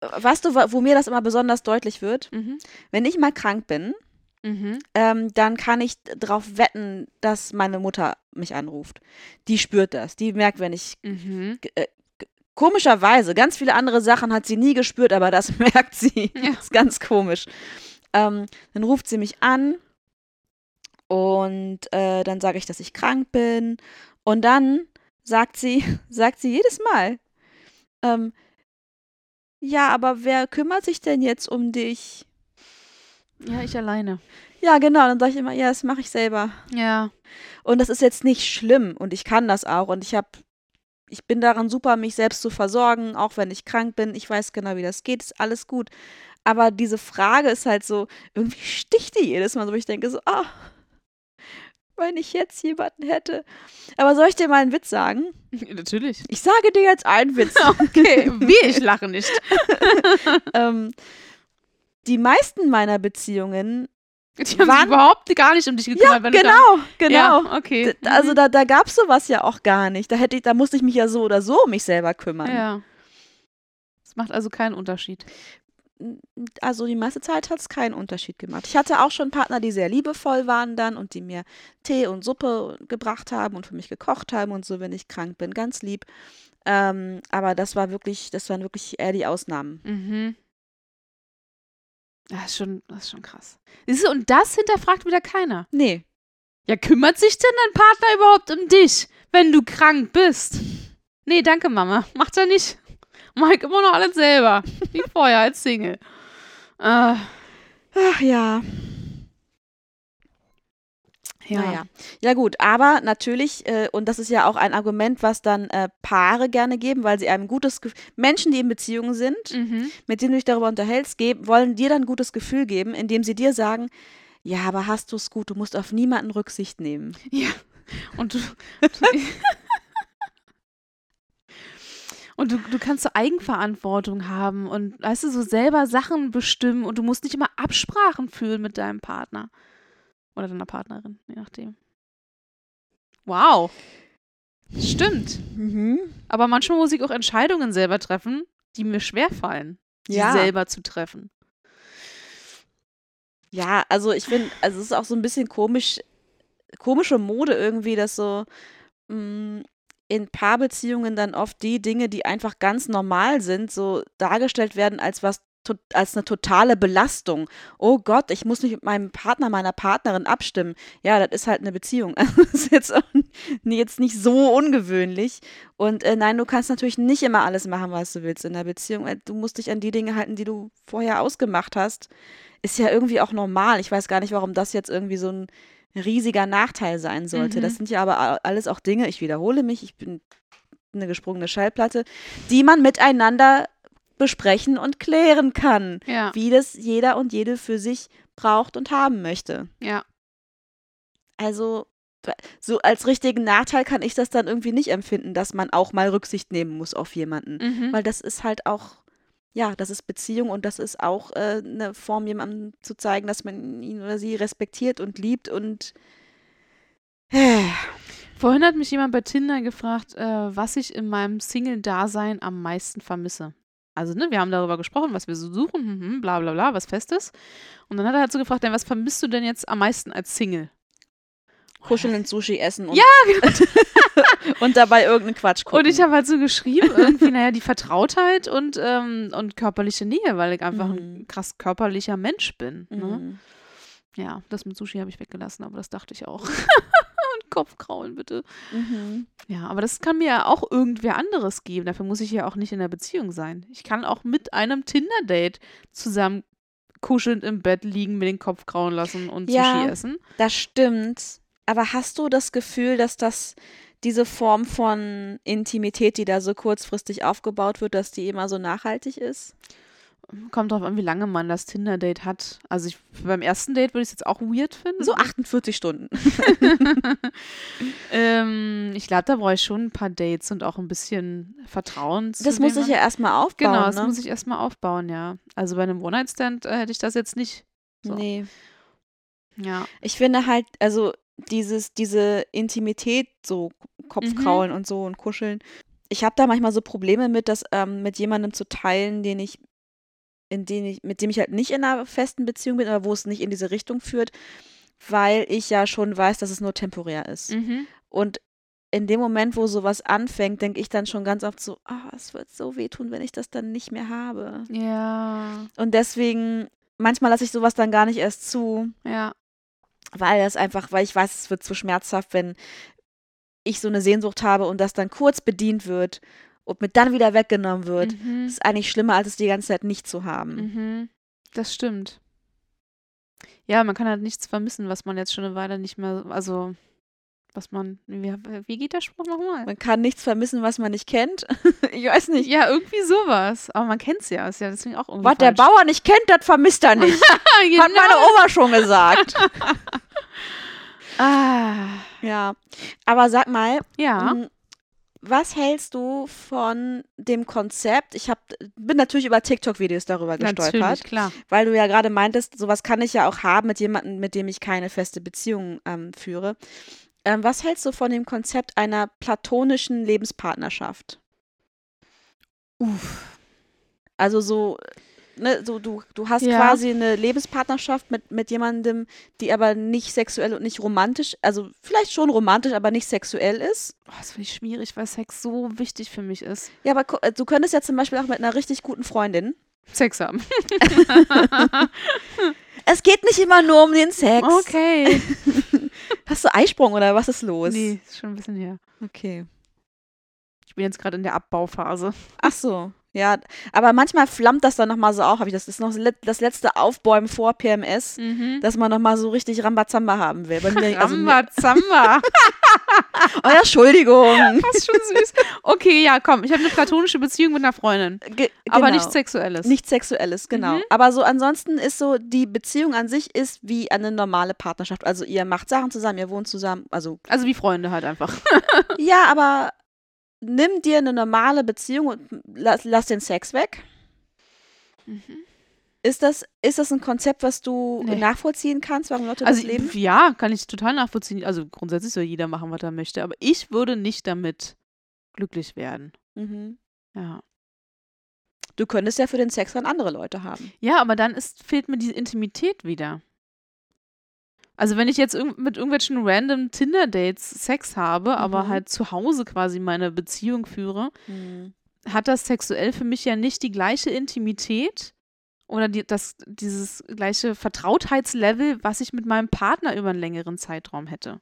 Weißt du, wo mir das immer besonders deutlich wird? Mhm. Wenn ich mal krank bin, Mhm. ähm, dann kann ich darauf wetten, dass meine Mutter mich anruft. Die spürt das. Die merkt, wenn ich Mhm. Komischerweise, ganz viele andere Sachen hat sie nie gespürt, aber das *laughs* merkt sie. Ja. ist ganz komisch. Ähm, dann ruft sie mich an und äh, dann sage ich, dass ich krank bin. Und dann sagt sie, *laughs* sagt sie jedes Mal, ähm, ja, aber wer kümmert sich denn jetzt um dich? Ja, ich alleine. Ja, genau. Dann sage ich immer, ja, das mache ich selber. Ja. Und das ist jetzt nicht schlimm und ich kann das auch und ich habe ich bin daran super, mich selbst zu versorgen, auch wenn ich krank bin. Ich weiß genau, wie das geht, ist alles gut. Aber diese Frage ist halt so, irgendwie sticht die jedes Mal, so wo ich denke so, ah, wenn ich jetzt jemanden hätte. Aber soll ich dir mal einen Witz sagen? *laughs* Natürlich. Ich sage dir jetzt einen Witz. *laughs* Okay, wie ich lache nicht. *laughs* ähm, die meisten meiner Beziehungen, *laughs* Die haben sich überhaupt gar nicht um dich gekümmert. ja, wenn du genau, genau. Ja, okay. D- Also Mhm. da, da gab es sowas ja auch gar nicht. Da hätte ich, da musste ich mich ja so oder so um mich selber kümmern. Ja. Es macht also keinen Unterschied. Also die meiste Zeit hat es keinen Unterschied gemacht. Ich hatte auch schon Partner, die sehr liebevoll waren dann und die mir Tee und Suppe gebracht haben und für mich gekocht haben und so, wenn ich krank bin. Ganz lieb. Ähm, aber das war wirklich, das waren wirklich eher die Ausnahmen. Mhm. Das ist schon, das ist schon krass. Siehst du, und das hinterfragt wieder keiner. Nee. Ja, kümmert sich denn dein Partner überhaupt um dich, wenn du krank bist? Nee, danke, Mama. Macht er nicht. Ich immer noch alles selber. Wie vorher als Single. Äh, Ach ja. Naja. Ja gut, aber natürlich, äh, und das ist ja auch ein Argument, was dann äh, Paare gerne geben, weil sie einem gutes Gefühl, Menschen, die in Beziehungen sind, Mhm. mit denen du dich darüber unterhältst, geben, wollen dir dann ein gutes Gefühl geben, indem sie dir sagen, ja, aber hast du es gut, du musst auf niemanden Rücksicht nehmen. Ja. Und du. *laughs* Und du, du kannst so Eigenverantwortung haben und weißt du, so selber Sachen bestimmen und du musst nicht immer Absprachen führen mit deinem Partner. Oder deiner Partnerin, je nachdem. Wow. Stimmt. Mhm. Aber manchmal muss ich auch Entscheidungen selber treffen, die mir schwerfallen, die Ja. selber zu treffen. Ja, also ich finde, also es ist auch so ein bisschen komisch, komische Mode irgendwie, dass so mh, in Paarbeziehungen dann oft die Dinge, die einfach ganz normal sind, so dargestellt werden als was als eine totale Belastung. Oh Gott, ich muss mich mit meinem Partner, meiner Partnerin abstimmen. Ja, das ist halt eine Beziehung. *laughs* Das ist jetzt, jetzt nicht so ungewöhnlich. Und äh, nein, du kannst natürlich nicht immer alles machen, was du willst in der Beziehung. Äh, Du musst dich an die Dinge halten, die du vorher ausgemacht hast. Ist ja irgendwie auch normal. Ich weiß gar nicht, warum das jetzt irgendwie so ein riesiger Nachteil sein sollte. Mhm. Das sind ja aber alles auch Dinge, ich wiederhole mich, ich bin eine gesprungene Schallplatte, die man miteinander besprechen und klären kann, Ja, wie das jeder und jede für sich braucht und haben möchte. ja. Also so als richtigen Nachteil kann ich das dann irgendwie nicht empfinden, dass man auch mal Rücksicht nehmen muss auf jemanden. Mhm. Weil das ist halt auch, ja, das ist Beziehung und das ist auch äh, eine Form, jemandem zu zeigen, dass man ihn oder sie respektiert und liebt und Vorhin hat mich jemand bei Tinder gefragt, äh, was ich in meinem Single-Dasein am meisten vermisse. Also, ne, wir haben darüber gesprochen, was wir so suchen, mhm, bla bla bla, was Festes. Und dann hat er halt so gefragt, was vermisst du denn jetzt am meisten als Single? kuscheln und Sushi essen und, Ja, *laughs* genau. und dabei irgendeinen Quatsch gucken. Und ich habe halt so geschrieben, irgendwie, naja, die Vertrautheit und, ähm, und körperliche Nähe, weil ich einfach ein Mhm. krass körperlicher Mensch bin. Ne? Mhm. Ja, das mit Sushi habe ich weggelassen, aber das dachte ich auch. Und Kopfkraulen, bitte. Mhm. Ja, aber das kann mir ja auch irgendwer anderes geben. Dafür muss ich ja auch nicht in der Beziehung sein. Ich kann auch mit einem Tinder-Date zusammen kuschelnd im Bett liegen, mir den Kopf grauen lassen und Ja. Sushi essen. Das stimmt. Aber hast du das Gefühl, dass das diese Form von Intimität, die da so kurzfristig aufgebaut wird, dass die immer so nachhaltig ist? Kommt drauf an, wie lange man das Tinder-Date hat. Also ich, beim ersten Date würde ich es jetzt auch weird finden. So 48 Stunden. *laughs* *laughs* ähm, ich glaube, da brauche ich schon ein paar Dates und auch ein bisschen Vertrauen. zu Das muss ich ja erstmal aufbauen. Genau, das ne? muss ich erstmal aufbauen, ja. Also bei einem One-Night-Stand äh, hätte ich das jetzt nicht. So. Nee. Ja. Ich finde halt, also dieses, diese Intimität, so Kopfkraulen und so und Kuscheln. Ich habe da manchmal so Probleme mit, das ähm, mit jemandem zu teilen, den ich, in den ich, mit dem ich halt nicht in einer festen Beziehung bin oder wo es nicht in diese Richtung führt, weil ich ja schon weiß, dass es nur temporär ist. Mhm. Und in dem Moment, wo sowas anfängt, denke ich dann schon ganz oft so, ah, es wird so wehtun, wenn ich das dann nicht mehr habe. Ja. Und deswegen, manchmal lasse ich sowas dann gar nicht erst zu, Ja. weil das einfach, weil ich weiß, es wird zu schmerzhaft, wenn ich so eine Sehnsucht habe und das dann kurz bedient wird und mir dann wieder weggenommen wird. Mhm. Ist eigentlich schlimmer, als es die ganze Zeit nicht zu haben. Mhm. Das stimmt. Ja, man kann halt nichts vermissen, was man jetzt schon eine Weile nicht mehr, also was man, wie, wie geht der Spruch nochmal? Man kann nichts vermissen, was man nicht kennt. *laughs* ich weiß nicht. Ja, irgendwie sowas. Aber man kennt es ja, ist ja deswegen auch irgendwie Was der falsch. Bauer nicht kennt, das vermisst er nicht. *laughs* genau. Hat meine Oma schon gesagt. *laughs* Ah, ja. Aber sag mal, ja. Was hältst du von dem Konzept? Ich hab, bin natürlich über TikTok-Videos darüber gestolpert, Natürlich, klar. weil du ja gerade meintest, sowas kann ich ja auch haben mit jemandem, mit dem ich keine feste Beziehung ähm, führe. Ähm, was hältst du von dem Konzept einer platonischen Lebenspartnerschaft? Uff. Also so, ne, so du, du hast Ja. quasi eine Lebenspartnerschaft mit, mit jemandem, die aber nicht sexuell und nicht romantisch, also vielleicht schon romantisch, aber nicht sexuell ist. Oh, das finde ich schwierig, weil Sex so wichtig für mich ist. Ja, aber du könntest ja zum Beispiel auch mit einer richtig guten Freundin. Sex haben. *laughs* Es geht nicht immer nur um den Sex. Okay. *laughs* Hast du Eisprung oder was ist los? nee, ist schon ein bisschen her. Okay. Ich bin jetzt gerade in der Abbauphase. Ach so. Ja, aber manchmal flammt das dann nochmal so auf. Hab ich das, das ist noch das letzte Aufbäumen vor PMS, Mhm. dass man nochmal so richtig Rambazamba haben will. Also Rambazamba. *laughs* oh ja, Entschuldigung. *laughs* Das ist schon süß. Okay, ja, komm. Ich habe eine platonische Beziehung mit einer Freundin. Ge Aber genau. nichts Sexuelles. Nichts Sexuelles, genau. Mhm. Aber so ansonsten ist so, die Beziehung an sich ist wie eine normale Partnerschaft. Also ihr macht Sachen zusammen, ihr wohnt zusammen. Also Also wie Freunde halt einfach. ja, aber nimm dir eine normale Beziehung und lass, lass den Sex weg. Mhm. Ist das, ist das ein Konzept, was du Nee. nachvollziehen kannst, warum Leute Also das leben? ja, kann ich total nachvollziehen. Also grundsätzlich soll jeder machen, was er möchte. Aber ich würde nicht damit glücklich werden. Mhm. Ja. Du könntest ja für den Sex dann andere Leute haben. Ja, aber dann ist, fehlt mir die Intimität wieder. Also wenn ich jetzt irg mit irgendwelchen random Tinder-Dates Sex habe, aber Mhm. halt zu Hause quasi meine Beziehung führe, hat das sexuell für mich ja nicht die gleiche Intimität oder die, das, dieses gleiche Vertrautheitslevel, was ich mit meinem Partner über einen längeren Zeitraum hätte.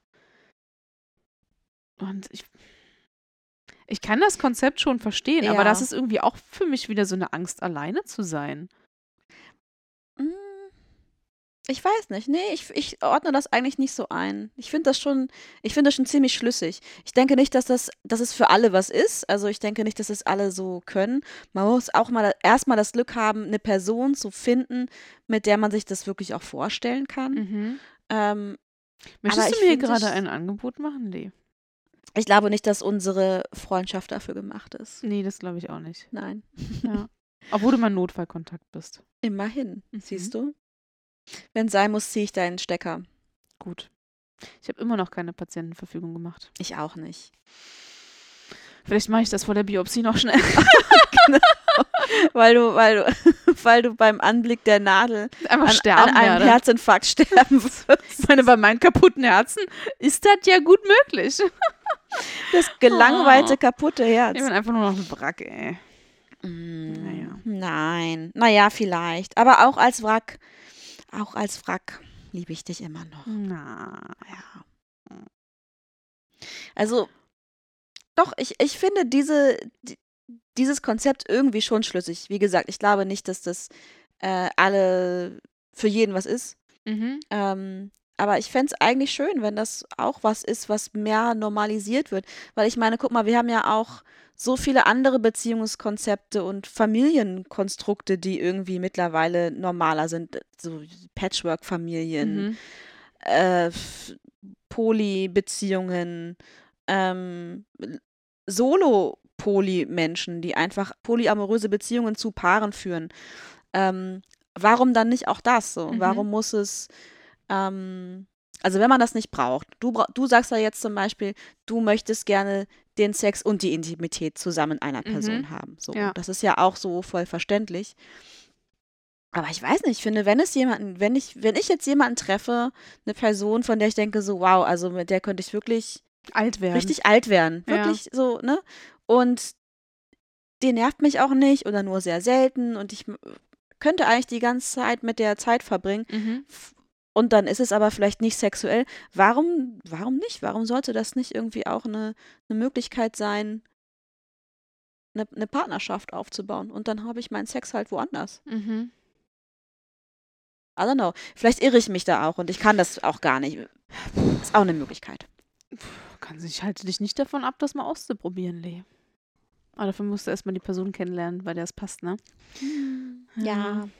Und ich, ich kann das Konzept schon verstehen, aber Ja. das ist irgendwie auch für mich wieder so eine Angst, alleine zu sein. Mm, Ich weiß nicht. Nee, ich, ich ordne das eigentlich nicht so ein. Ich finde das schon, ich finde das schon ziemlich schlüssig. Ich denke nicht, dass das, dass es für alle was ist. Also ich denke nicht, dass es alle so können. Man muss auch mal erstmal das Glück haben, eine Person zu finden, mit der man sich das wirklich auch vorstellen kann. Mhm. Ähm, Möchtest du mir gerade ein Angebot machen? Nee. ich glaube nicht, dass unsere Freundschaft dafür gemacht ist. Nee, das glaube ich auch nicht. Nein. Ja. *laughs* Obwohl du mein Notfallkontakt bist. Immerhin, Mhm. siehst du? Wenn sein muss, ziehe ich deinen Stecker. Gut. Ich habe immer noch keine Patientenverfügung gemacht. Ich auch nicht. Vielleicht mache ich das vor der Biopsie noch schnell. *laughs* Weil du, weil du, *laughs* weil du beim Anblick der Nadel Einfach an, sterben an einem werde. Herzinfarkt sterben wirst. Ich meine, bei meinem kaputten Herzen ist das ja gut möglich. Das gelangweilte, Oh. kaputte Herz. Ich bin einfach nur noch ein Wrack, ey. Mm, Naja. Nein. Naja, vielleicht. Aber auch als Wrack, auch als Wrack liebe ich dich immer noch. Na. Ja. Also, doch, ich, ich finde diese, die, dieses Konzept irgendwie schon schlüssig. Wie gesagt, ich glaube nicht, dass das äh, alle für jeden was ist. Mhm. Ähm, aber ich fände es eigentlich schön, wenn das auch was ist, was mehr normalisiert wird. Weil ich meine, guck mal, wir haben ja auch so viele andere Beziehungskonzepte und Familienkonstrukte, die irgendwie mittlerweile normaler sind. So Patchwork-Familien, Mhm. äh, Poly-Beziehungen, ähm, Solo-Poly-Menschen, die einfach polyamoröse Beziehungen zu Paaren führen. Ähm, warum dann nicht auch das so? Mhm. Warum muss es, ähm, also wenn man das nicht braucht, du, bra- du sagst ja jetzt zum Beispiel, du möchtest gerne den Sex und die Intimität zusammen in einer Person Mhm. haben. So, Ja. das ist ja auch so voll verständlich. Aber ich weiß nicht, ich finde, wenn es jemanden, wenn ich, wenn ich jetzt jemanden treffe, eine Person, von der ich denke, so, wow, also mit der könnte ich wirklich Alt werden. richtig alt werden. Ja. Wirklich so, ne? Und die nervt mich auch nicht oder nur sehr selten und ich könnte eigentlich die ganze Zeit mit der Zeit verbringen. Mhm. Und dann ist es aber vielleicht nicht sexuell. Warum, warum nicht? Warum sollte das nicht irgendwie auch eine, eine Möglichkeit sein, eine, eine Partnerschaft aufzubauen? Und dann habe ich meinen Sex halt woanders. Mhm. I don't know. Vielleicht irre ich mich da auch und ich kann das auch gar nicht. Ist auch eine Möglichkeit. Kann ich halte dich nicht davon ab, das mal auszuprobieren, Lee. Aber dafür musst du erstmal die Person kennenlernen, bei der es passt, ne? Ja. Stimmt.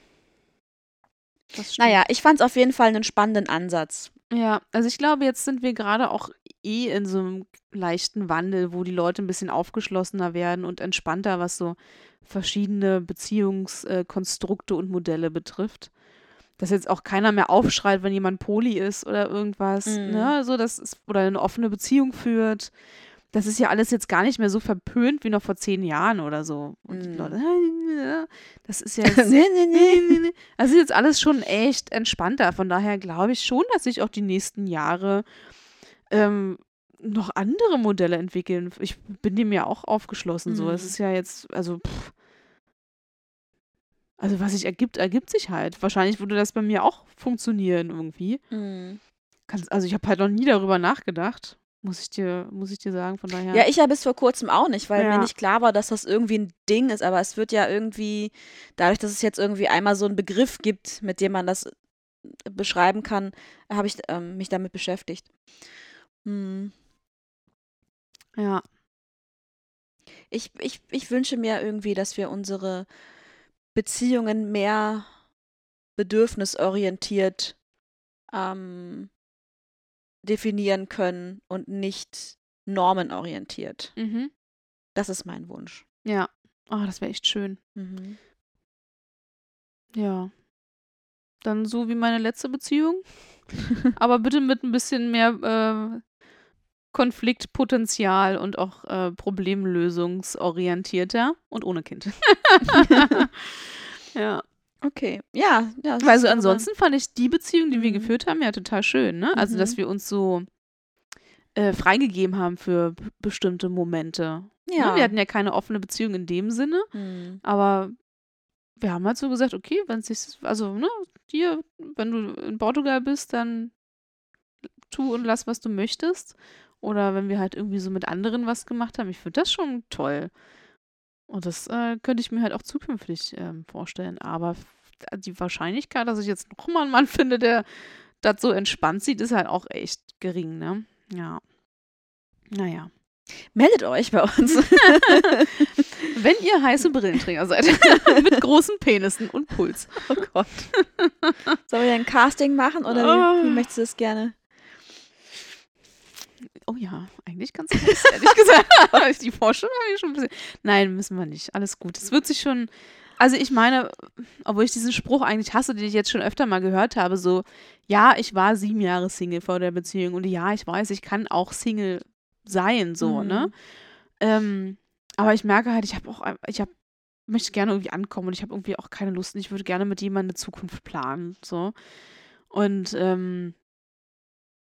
Naja, ich fand es auf jeden Fall einen spannenden Ansatz. Ja, also ich glaube, jetzt sind wir gerade auch eh in so einem leichten Wandel, wo die Leute ein bisschen aufgeschlossener werden und entspannter, was so verschiedene Beziehungskonstrukte und Modelle betrifft. Dass jetzt auch keiner mehr aufschreit, wenn jemand Poli ist oder irgendwas, Mhm. ne? So, das ist, oder eine offene Beziehung führt. Das ist ja alles jetzt gar nicht mehr so verpönt wie noch vor zehn Jahren oder so. Und die Mhm. Leute, das ist ja *laughs* jetzt. Das ist jetzt alles schon echt entspannter. Von daher glaube ich schon, dass sich auch die nächsten Jahre ähm, noch andere Modelle entwickeln. Ich bin dem ja auch aufgeschlossen. So, es Mhm. ist ja jetzt, also, pff. also was sich ergibt, ergibt sich halt. Wahrscheinlich würde das bei mir auch funktionieren irgendwie. Mhm. Also ich habe halt noch nie darüber nachgedacht. Muss ich dir, muss ich dir sagen, von daher. Ja, ich ja bis vor kurzem auch nicht, weil Ja. mir nicht klar war, dass das irgendwie ein Ding ist. Aber es wird ja irgendwie, dadurch, dass es jetzt irgendwie einmal so einen Begriff gibt, mit dem man das äh, beschreiben kann, habe ich ähm, mich damit beschäftigt. Hm. ja. Ich, ich, ich wünsche mir irgendwie, dass wir unsere Beziehungen mehr bedürfnisorientiert ähm, definieren können und nicht normenorientiert. Mhm. Das ist mein Wunsch. Ja. Ah, das wäre echt schön. Mhm. Ja. Dann so wie meine letzte Beziehung. *laughs* Aber bitte mit ein bisschen mehr äh, Konfliktpotenzial und auch äh, problemlösungsorientierter und ohne Kind. *laughs* *laughs* ja. Okay, ja. ja Also ansonsten fand ich die Beziehung, die wir Mhm. geführt haben, ja total schön, ne? Also, dass Mhm. wir uns so äh, freigegeben haben für bestimmte Momente. Ne? Ja. Wir hatten ja keine offene Beziehung in dem Sinne, Hm. aber wir haben halt so gesagt, okay, wenn es sich, also, ne, hier, wenn du in Portugal bist, dann tu und lass, was du möchtest. Oder wenn wir halt irgendwie so mit anderen was gemacht haben, ich finde das schon toll. Und das äh, könnte ich mir halt auch zukünftig ähm, vorstellen. Aber die Wahrscheinlichkeit, dass ich jetzt nochmal einen Mann finde, der das so entspannt sieht, ist halt auch echt gering, ne? Ja. Naja. Meldet euch bei uns. *laughs* Wenn ihr heiße Brillenträger seid, *laughs* mit großen Penissen und Puls. oh Gott. *laughs* Sollen wir ein Casting machen oder wie, wie Oh. möchtest du das gerne? Oh ja, eigentlich ganz heiß, ehrlich gesagt. *laughs* *laughs* Die Vorstellung habe ich schon ein bisschen. Nein, müssen wir nicht. Alles gut. Es wird sich schon. Also ich meine, obwohl ich diesen Spruch eigentlich hasse, den ich jetzt schon öfter mal gehört habe, so, ja, ich war sieben Jahre Single vor der Beziehung und ja, ich weiß, ich kann auch Single sein, so, Mhm. ne? Ähm, aber ich merke halt, ich habe auch, ich habe, möchte gerne irgendwie ankommen und ich habe irgendwie auch keine Lust und ich würde gerne mit jemandem eine Zukunft planen, so. Und ähm,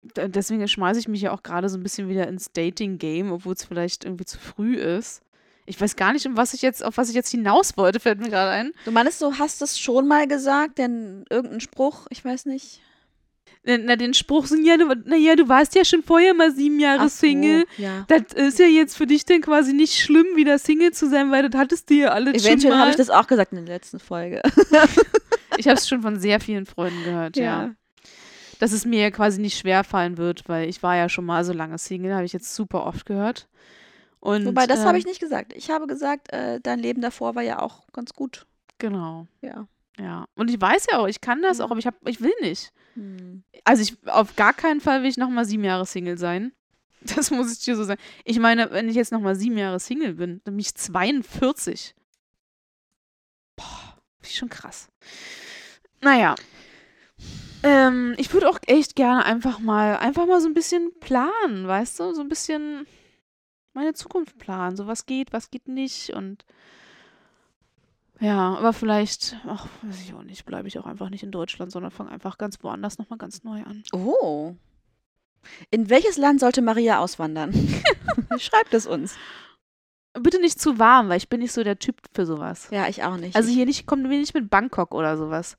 deswegen schmeiße ich mich ja auch gerade so ein bisschen wieder ins Dating-Game, obwohl es vielleicht irgendwie zu früh ist. Ich weiß gar nicht, um was ich jetzt, auf was ich jetzt hinaus wollte, fällt mir gerade ein. Du meinst, du hast es schon mal gesagt, denn irgendein Spruch, ich weiß nicht. Na, na, den Spruch sind ja, du, naja, du warst ja schon vorher mal sieben Jahre so, Single. Ja. Das ist ja jetzt für dich dann quasi nicht schlimm, wieder Single zu sein, weil das hattest du ja alles schon Eventuell habe ich das auch gesagt in der letzten Folge. Ich habe es schon von sehr vielen Freunden gehört, *laughs* ja. Dass es mir ja quasi nicht schwer fallen wird, weil ich war ja schon mal so lange Single, habe ich jetzt super oft gehört. Und, Wobei, das habe ähm, ich nicht gesagt. Ich habe gesagt, äh, dein Leben davor war ja auch ganz gut. Genau, Ja. ja. Und ich weiß ja auch, ich kann das Ja. auch, aber ich, hab, ich will nicht. Hm. Also ich, auf gar keinen Fall will ich nochmal sieben Jahre Single sein. *laughs* Das muss ich dir so sagen. Ich meine, wenn ich jetzt nochmal sieben Jahre Single bin, dann bin ich 42. Boah, ist schon krass. Naja. Ähm, ich würde auch echt gerne einfach mal, einfach mal so ein bisschen planen, weißt du? So ein bisschen meine Zukunft planen. So was geht, was geht nicht und ja, aber vielleicht, ach, weiß ich auch nicht, bleibe ich auch einfach nicht in Deutschland, sondern fange einfach ganz woanders nochmal ganz neu an. Oh. In welches Land sollte Maria auswandern? *laughs* Schreibt es uns. Bitte nicht zu warm, weil ich bin nicht so der Typ für sowas. Ja, ich auch nicht. Also hier nicht, kommt mir nicht mit Bangkok oder sowas.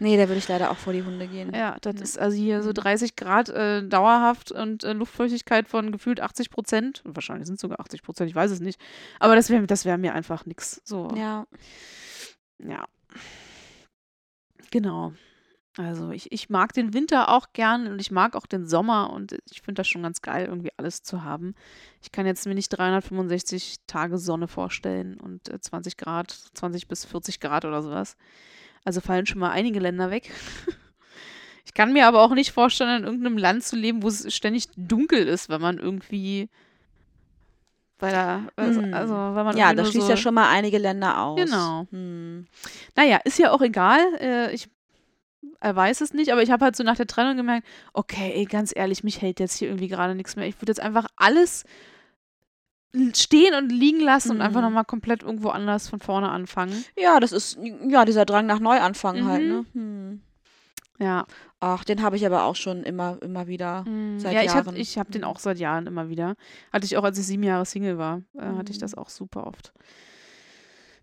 Nee, da würde ich leider auch vor die Hunde gehen. Ja, das Ja. ist also hier so Mhm. 30 Grad äh, dauerhaft und äh, Luftfeuchtigkeit von gefühlt 80 Prozent. Wahrscheinlich sind es sogar 80 Prozent, ich weiß es nicht. Aber das wäre das wär mir einfach nix. So, Ja. ja. Genau. Also ich, ich mag den Winter auch gern und ich mag auch den Sommer und ich finde das schon ganz geil, irgendwie alles zu haben. Ich kann jetzt mir nicht 365 Tage Sonne vorstellen und äh, 20 Grad, 20 bis 40 Grad oder sowas. Also fallen schon mal einige Länder weg. *laughs* Ich kann mir aber auch nicht vorstellen, in irgendeinem Land zu leben, wo es ständig dunkel ist, wenn man irgendwie bei der, also, Hm. also man Ja, das schließt so, ja schon mal einige Länder aus. Genau. Hm. Naja, ist ja auch egal. Äh, ich er weiß es nicht, aber ich habe halt so nach der Trennung gemerkt, okay, ey, ganz ehrlich, mich hält jetzt hier irgendwie gerade nichts mehr. Ich würde jetzt einfach alles stehen und liegen lassen und einfach Mhm. nochmal komplett irgendwo anders von vorne anfangen. Ja, das ist, ja, dieser Drang nach Neuanfang halt, Mhm. ne? Hm. Ja. Ach, den habe ich aber auch schon immer, immer wieder. Mm, Seit ja, ich habe Jahren. ich hab den Mhm. auch seit Jahren immer wieder. Hatte ich auch, als ich sieben Jahre Single war, äh, hatte ich Mhm. das auch super oft.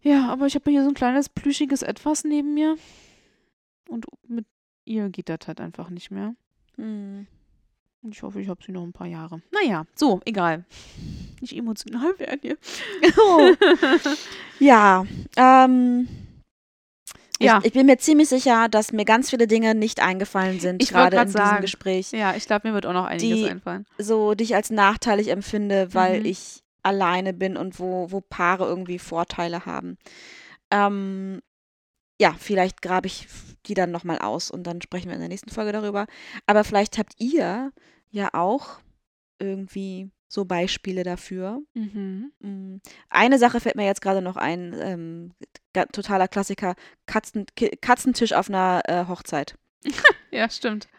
Ja, aber ich habe hier so ein kleines plüschiges Etwas neben mir. Und mit ihr geht das halt einfach nicht mehr. Ich hoffe, ich habe sie noch ein paar Jahre. Naja, so, egal. Nicht emotional *laughs* werden hier. Oh. *laughs* ja, ähm, Ja. Ich, bin mir ziemlich sicher, dass mir ganz viele Dinge nicht eingefallen sind, Ich gerade in grad diesem sagen. Gespräch, Ja, ich glaube, mir wird auch noch einiges Die- einfallen. so die ich als nachteilig empfinde, weil Mhm. ich alleine bin und wo, wo Paare irgendwie Vorteile haben. Ähm, ja, vielleicht grabe ich die dann nochmal aus und dann sprechen wir in der nächsten Folge darüber. Aber vielleicht habt ihr ja auch irgendwie so Beispiele dafür. Mhm. Mm. Eine Sache fällt mir jetzt gerade noch ein, ähm, totaler Klassiker, Katzen, Katzentisch auf einer äh, Hochzeit. *laughs* Ja, stimmt.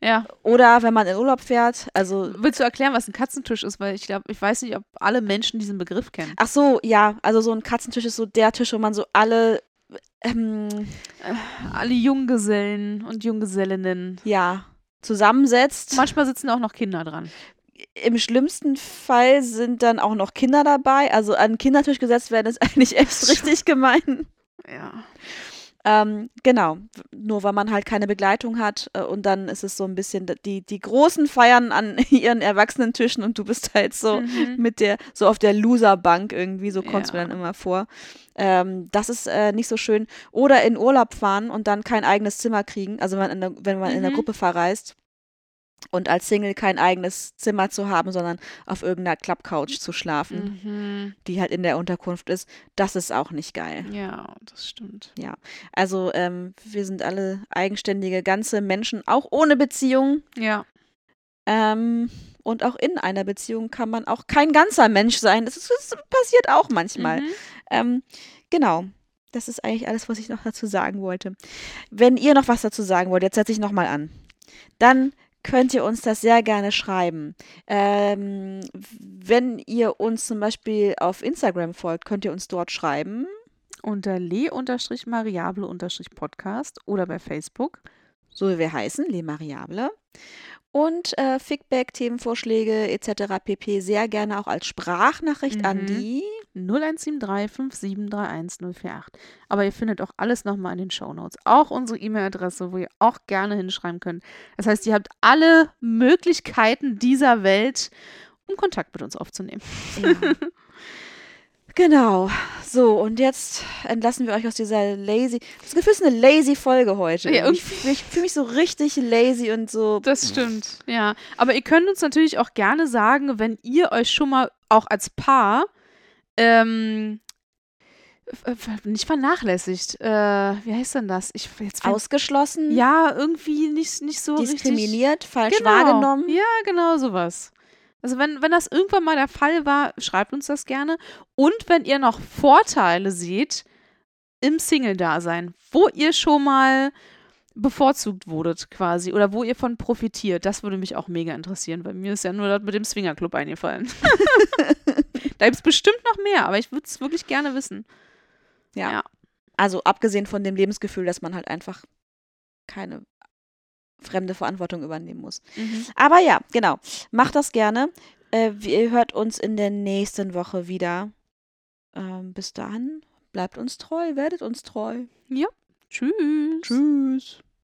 Ja. Oder wenn man in Urlaub fährt, also, Willst du erklären, was ein Katzentisch ist? Weil ich glaube, ich weiß nicht, ob alle Menschen diesen Begriff kennen. ach so, ja, also so ein Katzentisch ist so der Tisch, wo man so alle, ähm, Alle Junggesellen und Junggesellinnen. ja, zusammensetzt. Manchmal sitzen auch noch Kinder dran. Im schlimmsten Fall sind dann auch noch Kinder dabei. Also an den Kindertisch gesetzt werden ist *laughs* eigentlich echt *laughs* richtig gemein. Ja. Ähm, genau, nur weil man halt keine Begleitung hat äh, und dann ist es so ein bisschen, die, die Großen feiern an *laughs* ihren Erwachsenentischen und du bist halt so Mhm. mit der, so auf der Loserbank irgendwie, so kommt es mir Ja. dann immer vor. Ähm, das ist äh, nicht so schön. Oder in Urlaub fahren und dann kein eigenes Zimmer kriegen, also wenn man in der, wenn man in der Mhm. Gruppe verreist und als Single kein eigenes Zimmer zu haben, sondern auf irgendeiner Klappcouch zu schlafen, Mhm. die halt in der Unterkunft ist, das ist auch nicht geil. Ja, das stimmt. Also ähm, wir sind alle eigenständige, ganze Menschen, auch ohne Beziehung. Ja. Ähm, und auch in einer Beziehung kann man auch kein ganzer Mensch sein. Das, ist, das passiert auch manchmal. Mhm. Ähm, genau. Das ist eigentlich alles, was ich noch dazu sagen wollte. Wenn ihr noch was dazu sagen wollt, jetzt setze ich nochmal an. Dann könnt ihr uns das sehr gerne schreiben. Ähm, wenn ihr uns zum Beispiel auf Instagram folgt, könnt ihr uns dort schreiben. Unter le-mariable-podcast oder bei Facebook. so wie wir heißen, Le Mariable. Und äh, Feedback, Themenvorschläge etc. pp. sehr gerne auch als Sprachnachricht an Mhm. die. 0173 5731 048. Aber ihr findet auch alles nochmal in den Shownotes. Auch unsere E-Mail-Adresse, wo ihr auch gerne hinschreiben könnt. Das heißt, ihr habt alle Möglichkeiten dieser Welt, um Kontakt mit uns aufzunehmen. Ja. *laughs* genau. So, und jetzt entlassen wir euch aus dieser lazy. Das Gefühl ist eine lazy Folge heute. Ja, ich ich fühle mich so richtig lazy und so. Das stimmt, ja. Aber ihr könnt uns natürlich auch gerne sagen, wenn ihr euch schon mal auch als Paar ähm, nicht vernachlässigt. Äh, wie heißt denn das? Ich jetzt Ausgeschlossen, Ja, irgendwie nicht, nicht so richtig. diskriminiert, falsch Genau. wahrgenommen. Ja, genau sowas. Also wenn, wenn das irgendwann mal der Fall war, schreibt uns das gerne. Und wenn ihr noch Vorteile seht im Single-Dasein, wo ihr schon mal bevorzugt wurdet quasi oder wo ihr von profitiert, das würde mich auch mega interessieren, weil mir ist ja nur das mit dem Swingerclub eingefallen. *laughs* *laughs* da gibt es bestimmt noch mehr, aber ich würde es wirklich gerne wissen. Ja. Ja. Also abgesehen von dem Lebensgefühl, dass man halt einfach keine fremde Verantwortung übernehmen muss. Aber ja, genau. Macht das gerne. Äh, ihr hört uns in der nächsten Woche wieder. Ähm, bis dahin, bleibt uns treu, werdet uns treu. Tschüss. Tschüss.